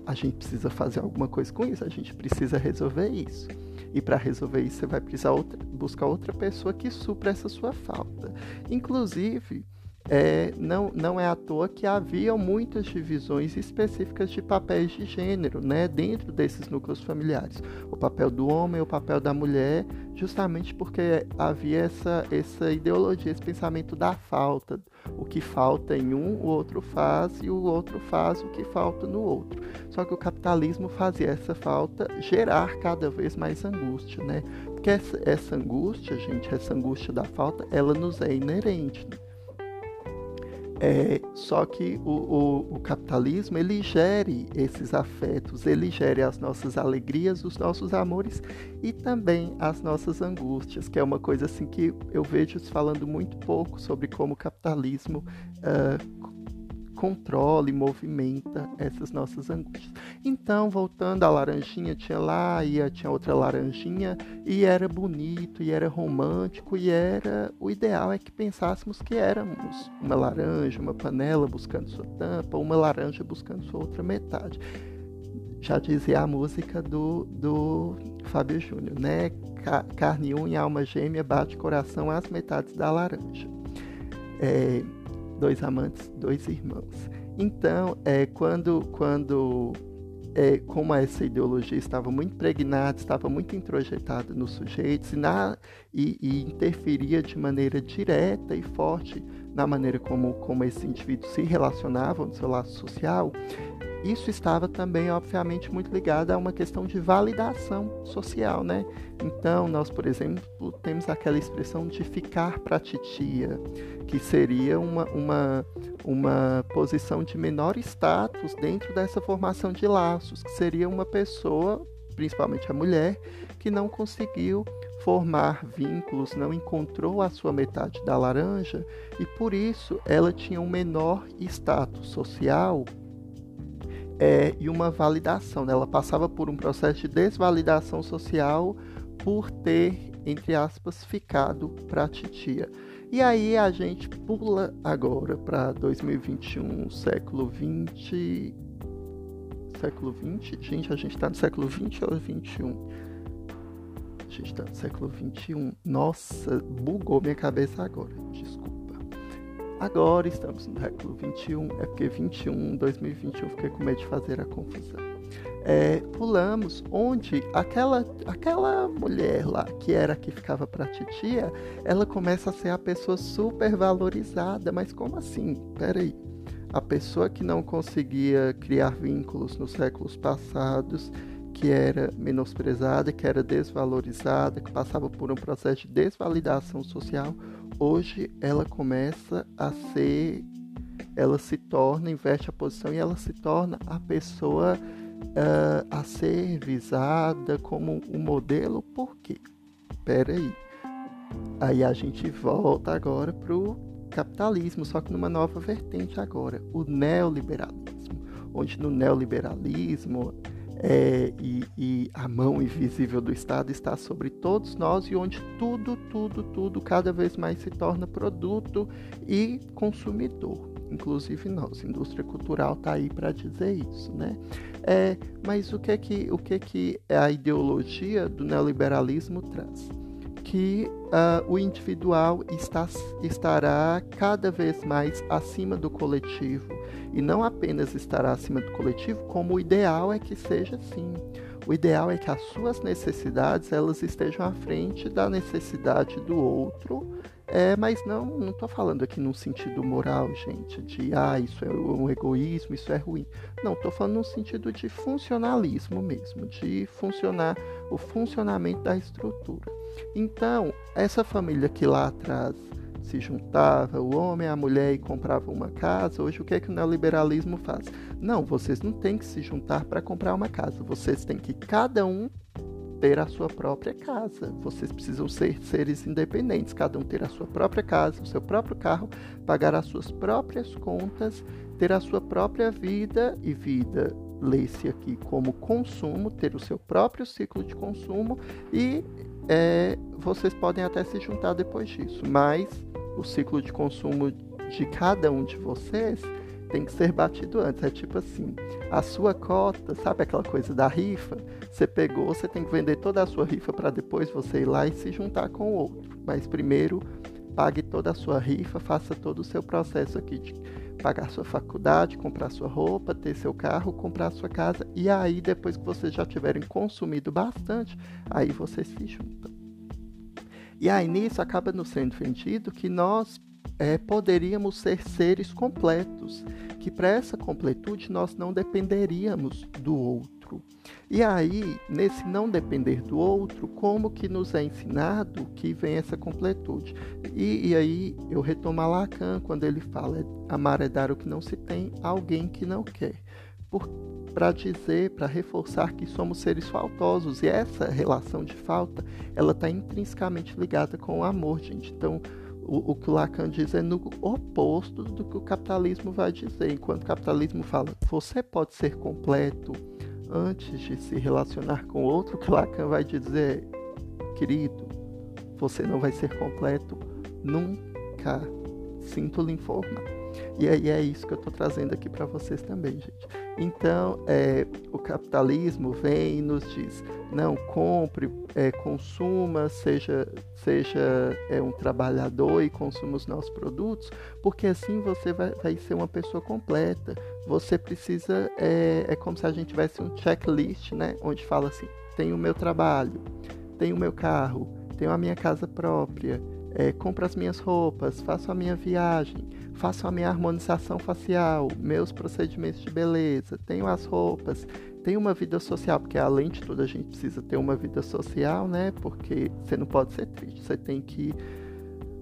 a gente precisa fazer alguma coisa com isso, a gente precisa resolver isso. E para resolver isso, você vai precisar outra, buscar outra pessoa que supra essa sua falta. Inclusive, é, não, não é à toa que haviam muitas divisões específicas de papéis de gênero né, dentro desses núcleos familiares. O papel do homem, o papel da mulher, justamente porque havia essa, essa ideologia, esse pensamento da falta. O que falta em um, o outro faz, e o outro faz o que falta no outro. Só que o capitalismo fazia essa falta gerar cada vez mais angústia, né? Porque essa, essa angústia, gente, essa angústia da falta, ela nos é inerente. Né? É, só que o, o, o, capitalismo ele gere esses afetos, ele gere as nossas alegrias, os nossos amores e também as nossas angústias, que é uma coisa assim que eu vejo falando muito pouco sobre como o capitalismo uh, controla e movimenta essas nossas angústias. Então, voltando à laranjinha, tinha lá, e tinha outra laranjinha, e era bonito, e era romântico, e era. O ideal é que pensássemos que éramos uma laranja, uma panela buscando sua tampa, uma laranja buscando sua outra metade. Já dizia a música do, do Fábio Júnior, né? Carne, unha, alma gêmea, bate coração às metades da laranja. É, dois amantes, dois irmãos. Então, é, quando, quando é, como essa ideologia estava muito impregnada, estava muito introjetada nos sujeitos e, na, e, e, interferia de maneira direta e forte na maneira como, como esses indivíduos se relacionavam no seu laço social, isso estava também, obviamente, muito ligado a uma questão de validação social, né? Então, nós, por exemplo, temos aquela expressão de ficar para titia, que seria uma, uma, uma posição de menor status dentro dessa formação de laços, que seria uma pessoa, principalmente a mulher, que não conseguiu formar vínculos, não encontrou a sua metade da laranja e por isso ela tinha um menor status social é, e uma validação. Né? Ela passava por um processo de desvalidação social por ter, entre aspas, ficado para a titia. E aí a gente pula agora para 2021, século 20. Século 20? Gente, a gente está no século 20 ou 21? A gente está no século 21. Nossa, bugou minha cabeça agora. Desculpa. Agora estamos no século 21, é porque 21, 2021, fiquei com medo de fazer a confusão. É, pulamos onde aquela, aquela mulher lá, que era que ficava para titia, ela começa a ser a pessoa super valorizada. Mas como assim? Peraí. A pessoa que não conseguia criar vínculos nos séculos passados, que era menosprezada, que era desvalorizada, que passava por um processo de desvalidação social, hoje ela começa a ser, ela se torna, inverte a posição e ela se torna a pessoa uh, a ser visada como um modelo, por quê? Peraí. Aí a gente volta agora para o capitalismo, só que numa nova vertente agora, o neoliberalismo, onde no neoliberalismo é, e, e, a mão invisível do Estado está sobre todos nós e onde tudo, tudo, tudo cada vez mais se torna produto e consumidor. Inclusive nós, indústria cultural está aí para dizer isso, né? É, mas o que é que o que é que a ideologia do neoliberalismo traz? Que uh, o individual está, estará cada vez mais acima do coletivo e não apenas estará acima do coletivo, como o ideal é que seja assim. O ideal é que as suas necessidades elas estejam à frente da necessidade do outro, é, mas não estou falando aqui num sentido moral, gente, de ah isso é um egoísmo, isso é ruim. Não, estou falando no sentido de funcionalismo mesmo, de funcionar o funcionamento da estrutura. Então essa família que lá atrás se juntava o homem, a mulher e comprava uma casa. Hoje o que é que o neoliberalismo faz? Não, vocês não têm que se juntar para comprar uma casa. Vocês têm que cada um ter a sua própria casa. Vocês precisam ser seres independentes, cada um ter a sua própria casa, o seu próprio carro, pagar as suas próprias contas, ter a sua própria vida e vida lê-se aqui como consumo, ter o seu próprio ciclo de consumo e é, vocês podem até se juntar depois disso, mas o ciclo de consumo de cada um de vocês tem que ser batido antes. É tipo assim, a sua cota, sabe aquela coisa da rifa? Você pegou, você tem que vender toda a sua rifa para depois você ir lá e se juntar com o outro. Mas primeiro pague toda a sua rifa, faça todo o seu processo aqui de pagar sua faculdade, comprar sua roupa, ter seu carro, comprar sua casa. E aí, depois que vocês já tiverem consumido bastante, aí vocês se juntam. E aí nisso acaba nos sendo vendido que nós é, poderíamos ser seres completos, que para essa completude nós não dependeríamos do outro. E aí, nesse não depender do outro, como que nos é ensinado que vem essa completude? E, e aí eu retomo a Lacan quando ele fala: amar é dar o que não se tem a alguém que não quer. Para dizer, para reforçar que somos seres faltosos. E essa relação de falta, ela está intrinsecamente ligada com o amor, gente. Então, o, o, que o Lacan diz é no oposto do que o capitalismo vai dizer. Enquanto o capitalismo fala, você pode ser completo antes de se relacionar com outro, que Lacan vai dizer, querido, você não vai ser completo nunca. Sinto lhe informar. E aí é isso que eu estou trazendo aqui para vocês também, gente. Então, é, o capitalismo vem e nos diz: não, compre, é, consuma, seja, seja é, um trabalhador e consuma os nossos produtos, porque assim você vai, vai ser uma pessoa completa. Você precisa, é, é como se a gente tivesse um checklist, né? Onde fala assim: tenho o meu trabalho, tenho o meu carro, tenho a minha casa própria, é, compro as minhas roupas, faço a minha viagem faço a minha harmonização facial, meus procedimentos de beleza, tenho as roupas, tenho uma vida social, porque além de tudo a gente precisa ter uma vida social, né? Porque você não pode ser triste, você tem que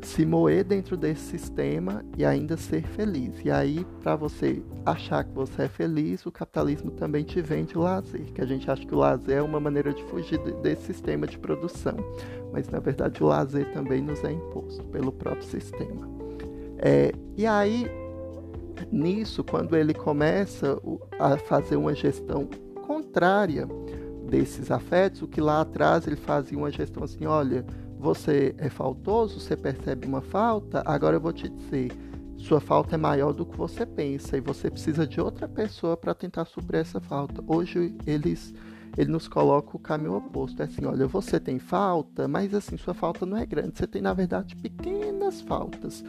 se moer dentro desse sistema e ainda ser feliz. E aí, para você achar que você é feliz, o capitalismo também te vende o lazer, que a gente acha que o lazer é uma maneira de fugir desse sistema de produção, mas na verdade o lazer também nos é imposto pelo próprio sistema. É, e aí, nisso, quando ele começa a fazer uma gestão contrária desses afetos, o que lá atrás ele fazia uma gestão assim: olha, você é faltoso, você percebe uma falta, agora eu vou te dizer. Sua falta é maior do que você pensa e você precisa de outra pessoa para tentar suprir essa falta. Hoje eles ele nos coloca o caminho oposto. É assim, olha, você tem falta, mas assim, sua falta não é grande. Você tem, na verdade, pequenas faltas.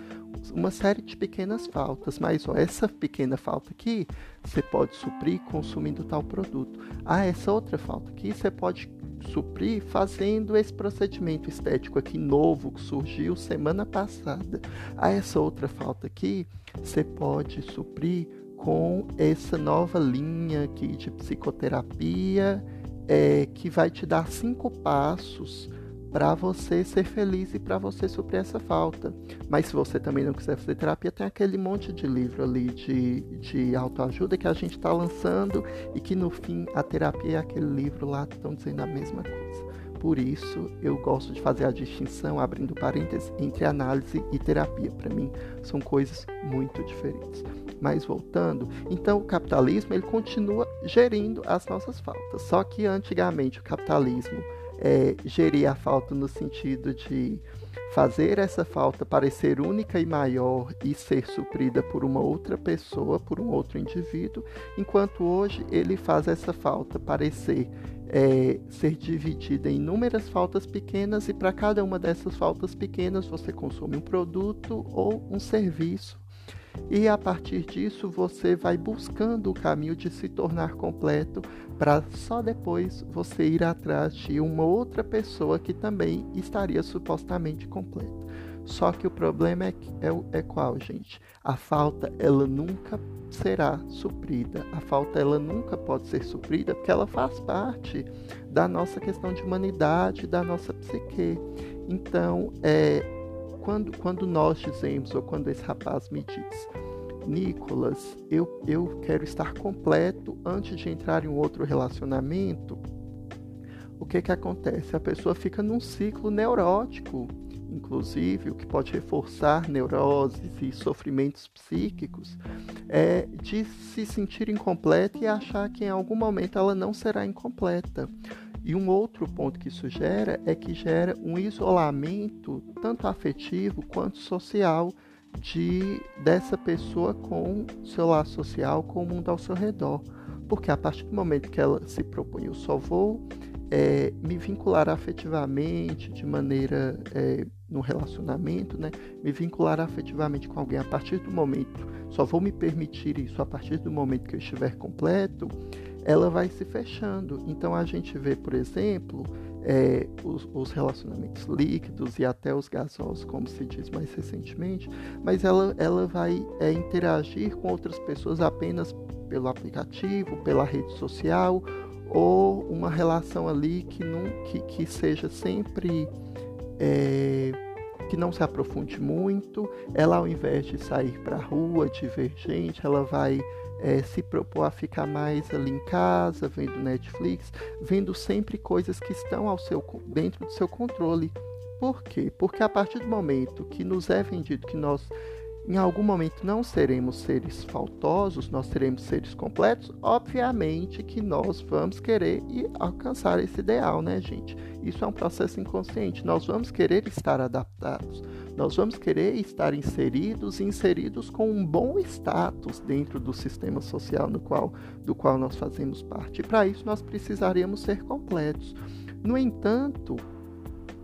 Uma série de pequenas faltas. Mas ó, essa pequena falta aqui, você pode suprir consumindo tal produto. Ah, essa outra falta aqui, você pode suprir fazendo esse procedimento estético aqui novo que surgiu semana passada. Ah, essa outra falta aqui, você pode suprir com essa nova linha aqui de psicoterapia é, que vai te dar cinco passos para você ser feliz e para você suprir essa falta. Mas se você também não quiser fazer terapia, tem aquele monte de livro ali de, de autoajuda que a gente está lançando e que no fim a terapia é aquele livro lá estão dizendo a mesma coisa. Por isso eu gosto de fazer a distinção, abrindo parênteses, entre análise e terapia. Para mim são coisas muito diferentes. Mas voltando, então o capitalismo ele continua gerindo as nossas faltas. Só que antigamente o capitalismo é, geria a falta no sentido de fazer essa falta parecer única e maior e ser suprida por uma outra pessoa, por um outro indivíduo, enquanto hoje ele faz essa falta parecer é, ser dividida em inúmeras faltas pequenas e para cada uma dessas faltas pequenas você consome um produto ou um serviço e a partir disso você vai buscando o caminho de se tornar completo para só depois você ir atrás de uma outra pessoa que também estaria supostamente completa. Só que o problema é, é, é qual, gente? A falta ela nunca será suprida. A falta ela nunca pode ser suprida porque ela faz parte da nossa questão de humanidade, da nossa psique. Então, é, quando, quando nós dizemos, ou quando esse rapaz me diz, Nicolas, eu, eu quero estar completo antes de entrar em um outro relacionamento, o que que acontece? A pessoa fica num ciclo neurótico, inclusive, o que pode reforçar neuroses e sofrimentos psíquicos, é de se sentir incompleta e achar que em algum momento ela não será incompleta. E um outro ponto que isso gera é que gera um isolamento tanto afetivo quanto social de dessa pessoa com seu laço social, com o mundo ao seu redor. Porque a partir do momento que ela se propõe, eu só vou é, me vincular afetivamente, de maneira é, no relacionamento, né? Me vincular afetivamente com alguém a partir do momento, só vou me permitir isso a partir do momento que eu estiver completo, ela vai se fechando. Então a gente vê, por exemplo, é, os, os, relacionamentos líquidos e até os gasosos, como se diz mais recentemente, mas ela, ela vai é, interagir com outras pessoas apenas pelo aplicativo, pela rede social ou uma relação ali que, não, que, que seja sempre. É, que não se aprofunde muito, ela ao invés de sair para a rua, de ver gente, ela vai é, se propor a ficar mais ali em casa, vendo Netflix, vendo sempre coisas que estão ao seu, dentro do seu controle. Por quê? Porque a partir do momento que nos é vendido que nós em algum momento não seremos seres faltosos, nós seremos seres completos, obviamente que nós vamos querer e alcançar esse ideal, né, gente? Isso é um processo inconsciente. Nós vamos querer estar adaptados, nós vamos querer estar inseridos, inseridos com um bom status dentro do sistema social no qual, do qual nós fazemos parte. E para isso nós precisaríamos ser completos. No entanto,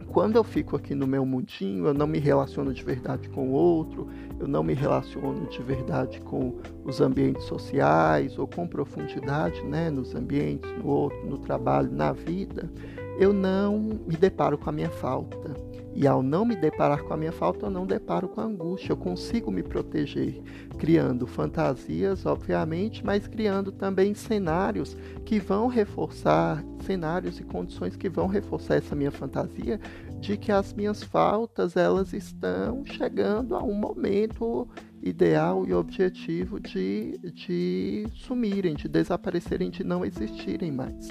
quando eu fico aqui no meu mundinho, eu não me relaciono de verdade com o outro, eu não me relaciono de verdade com os ambientes sociais ou com profundidade, né, nos ambientes, no outro, no trabalho, na vida, eu não me deparo com a minha falta. E ao não me deparar com a minha falta, eu não deparo com a angústia. Eu consigo me proteger, criando fantasias, obviamente, mas criando também cenários que vão reforçar, cenários e condições que vão reforçar essa minha fantasia de que as minhas faltas elas estão chegando a um momento ideal e objetivo de, de sumirem, de desaparecerem, de não existirem mais.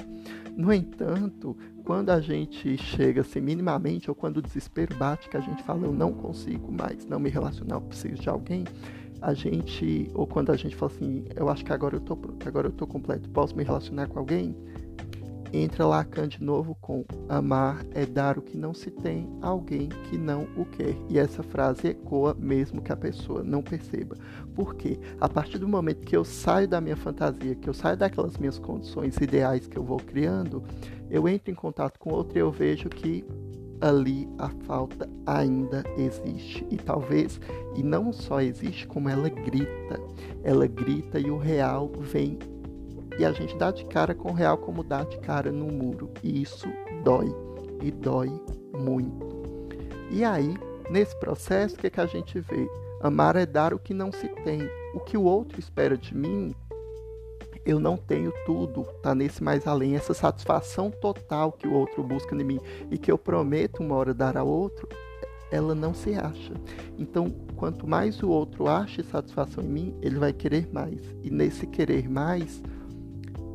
No entanto, quando a gente chega assim minimamente, ou quando o desespero bate, que a gente fala, eu não consigo mais não me relacionar, eu preciso de alguém, a gente, ou quando a gente fala assim, eu acho que agora eu tô pronto, agora eu tô completo, posso me relacionar com alguém? Entra Lacan de novo com amar é dar o que não se tem a alguém que não o quer. E essa frase ecoa mesmo que a pessoa não perceba. Porque a partir do momento que eu saio da minha fantasia, que eu saio daquelas minhas condições ideais que eu vou criando, eu entro em contato com outro e eu vejo que ali a falta ainda existe. E talvez, e não só existe, como ela grita. Ela grita e o real vem e a gente dá de cara com o real como dá de cara no muro. E isso dói. E dói muito. E aí, nesse processo, o que, é que a gente vê? Amar é dar o que não se tem. O que o outro espera de mim, eu não tenho tudo. Tá nesse mais além. Essa satisfação total que o outro busca em mim e que eu prometo uma hora dar ao outro, ela não se acha. Então, quanto mais o outro acha satisfação em mim, ele vai querer mais. E nesse querer mais,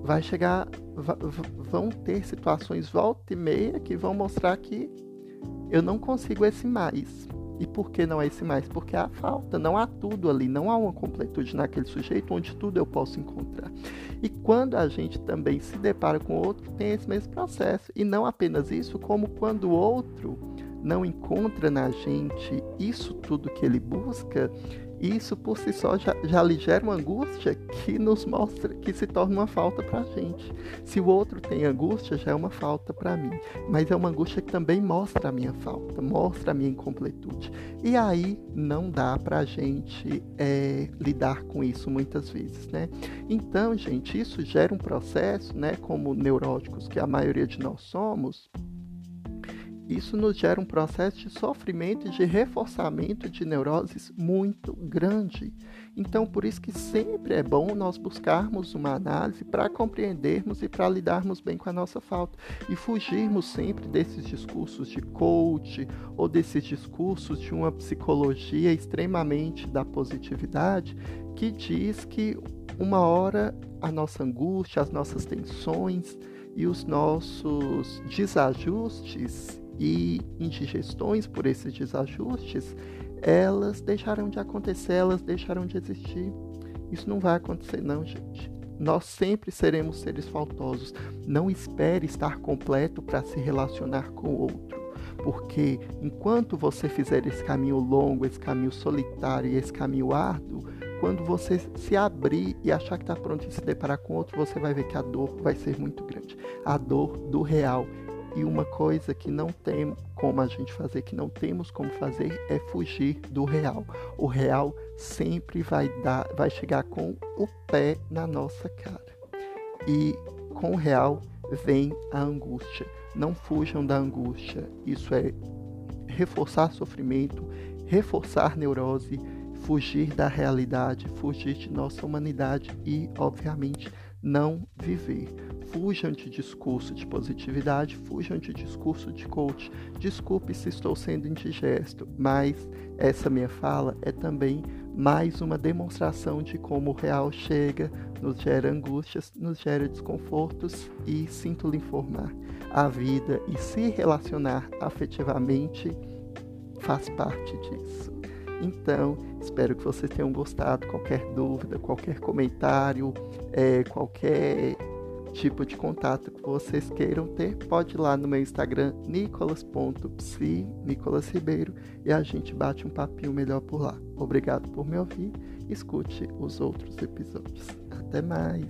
vai chegar, vão ter situações volta e meia que vão mostrar que eu não consigo esse mais. E por que não é esse mais? Porque há falta, não há tudo ali, não há uma completude naquele sujeito onde tudo eu posso encontrar. E quando a gente também se depara com outro, tem esse mesmo processo. E não apenas isso, como quando o outro não encontra na gente isso tudo que ele busca, isso por si só já, já lhe gera uma angústia que nos mostra que se torna uma falta para a gente. Se o outro tem angústia, já é uma falta para mim. Mas é uma angústia que também mostra a minha falta, mostra a minha incompletude. E aí não dá para a gente é, lidar com isso muitas vezes, né? Então, gente, isso gera um processo, né? Como neuróticos que a maioria de nós somos, isso nos gera um processo de sofrimento e de reforçamento de neuroses muito grande. Então, por isso que sempre é bom nós buscarmos uma análise para compreendermos e para lidarmos bem com a nossa falta. E fugirmos sempre desses discursos de coach ou desses discursos de uma psicologia extremamente da positividade que diz que uma hora a nossa angústia, as nossas tensões e os nossos desajustes e indigestões por esses desajustes, elas deixarão de acontecer, elas deixarão de existir. Isso não vai acontecer, não, gente. Nós sempre seremos seres faltosos. Não espere estar completo para se relacionar com o outro. Porque enquanto você fizer esse caminho longo, esse caminho solitário e esse caminho árduo, quando você se abrir e achar que está pronto e se deparar com outro, você vai ver que a dor vai ser muito grande. A dor do real e uma coisa que não tem como a gente fazer, que não temos como fazer, é fugir do real. O real sempre vai dar, vai chegar com o pé na nossa cara. E com o real vem a angústia. Não fujam da angústia. Isso é reforçar sofrimento, reforçar neurose, fugir da realidade, fugir de nossa humanidade e, obviamente, não viver. Fujam de discurso de positividade, fujam de discurso de coach. Desculpe se estou sendo indigesto, mas essa minha fala é também mais uma demonstração de como o real chega, nos gera angústias, nos gera desconfortos e sinto lhe informar. A vida e se relacionar afetivamente faz parte disso. Então, espero que vocês tenham gostado. Qualquer dúvida, qualquer comentário, é, qualquer tipo de contato que vocês queiram ter, pode ir lá no meu Instagram, nicolas.psi, Nicolas Ribeiro, e a gente bate um papinho melhor por lá. Obrigado por me ouvir. Escute os outros episódios. Até mais!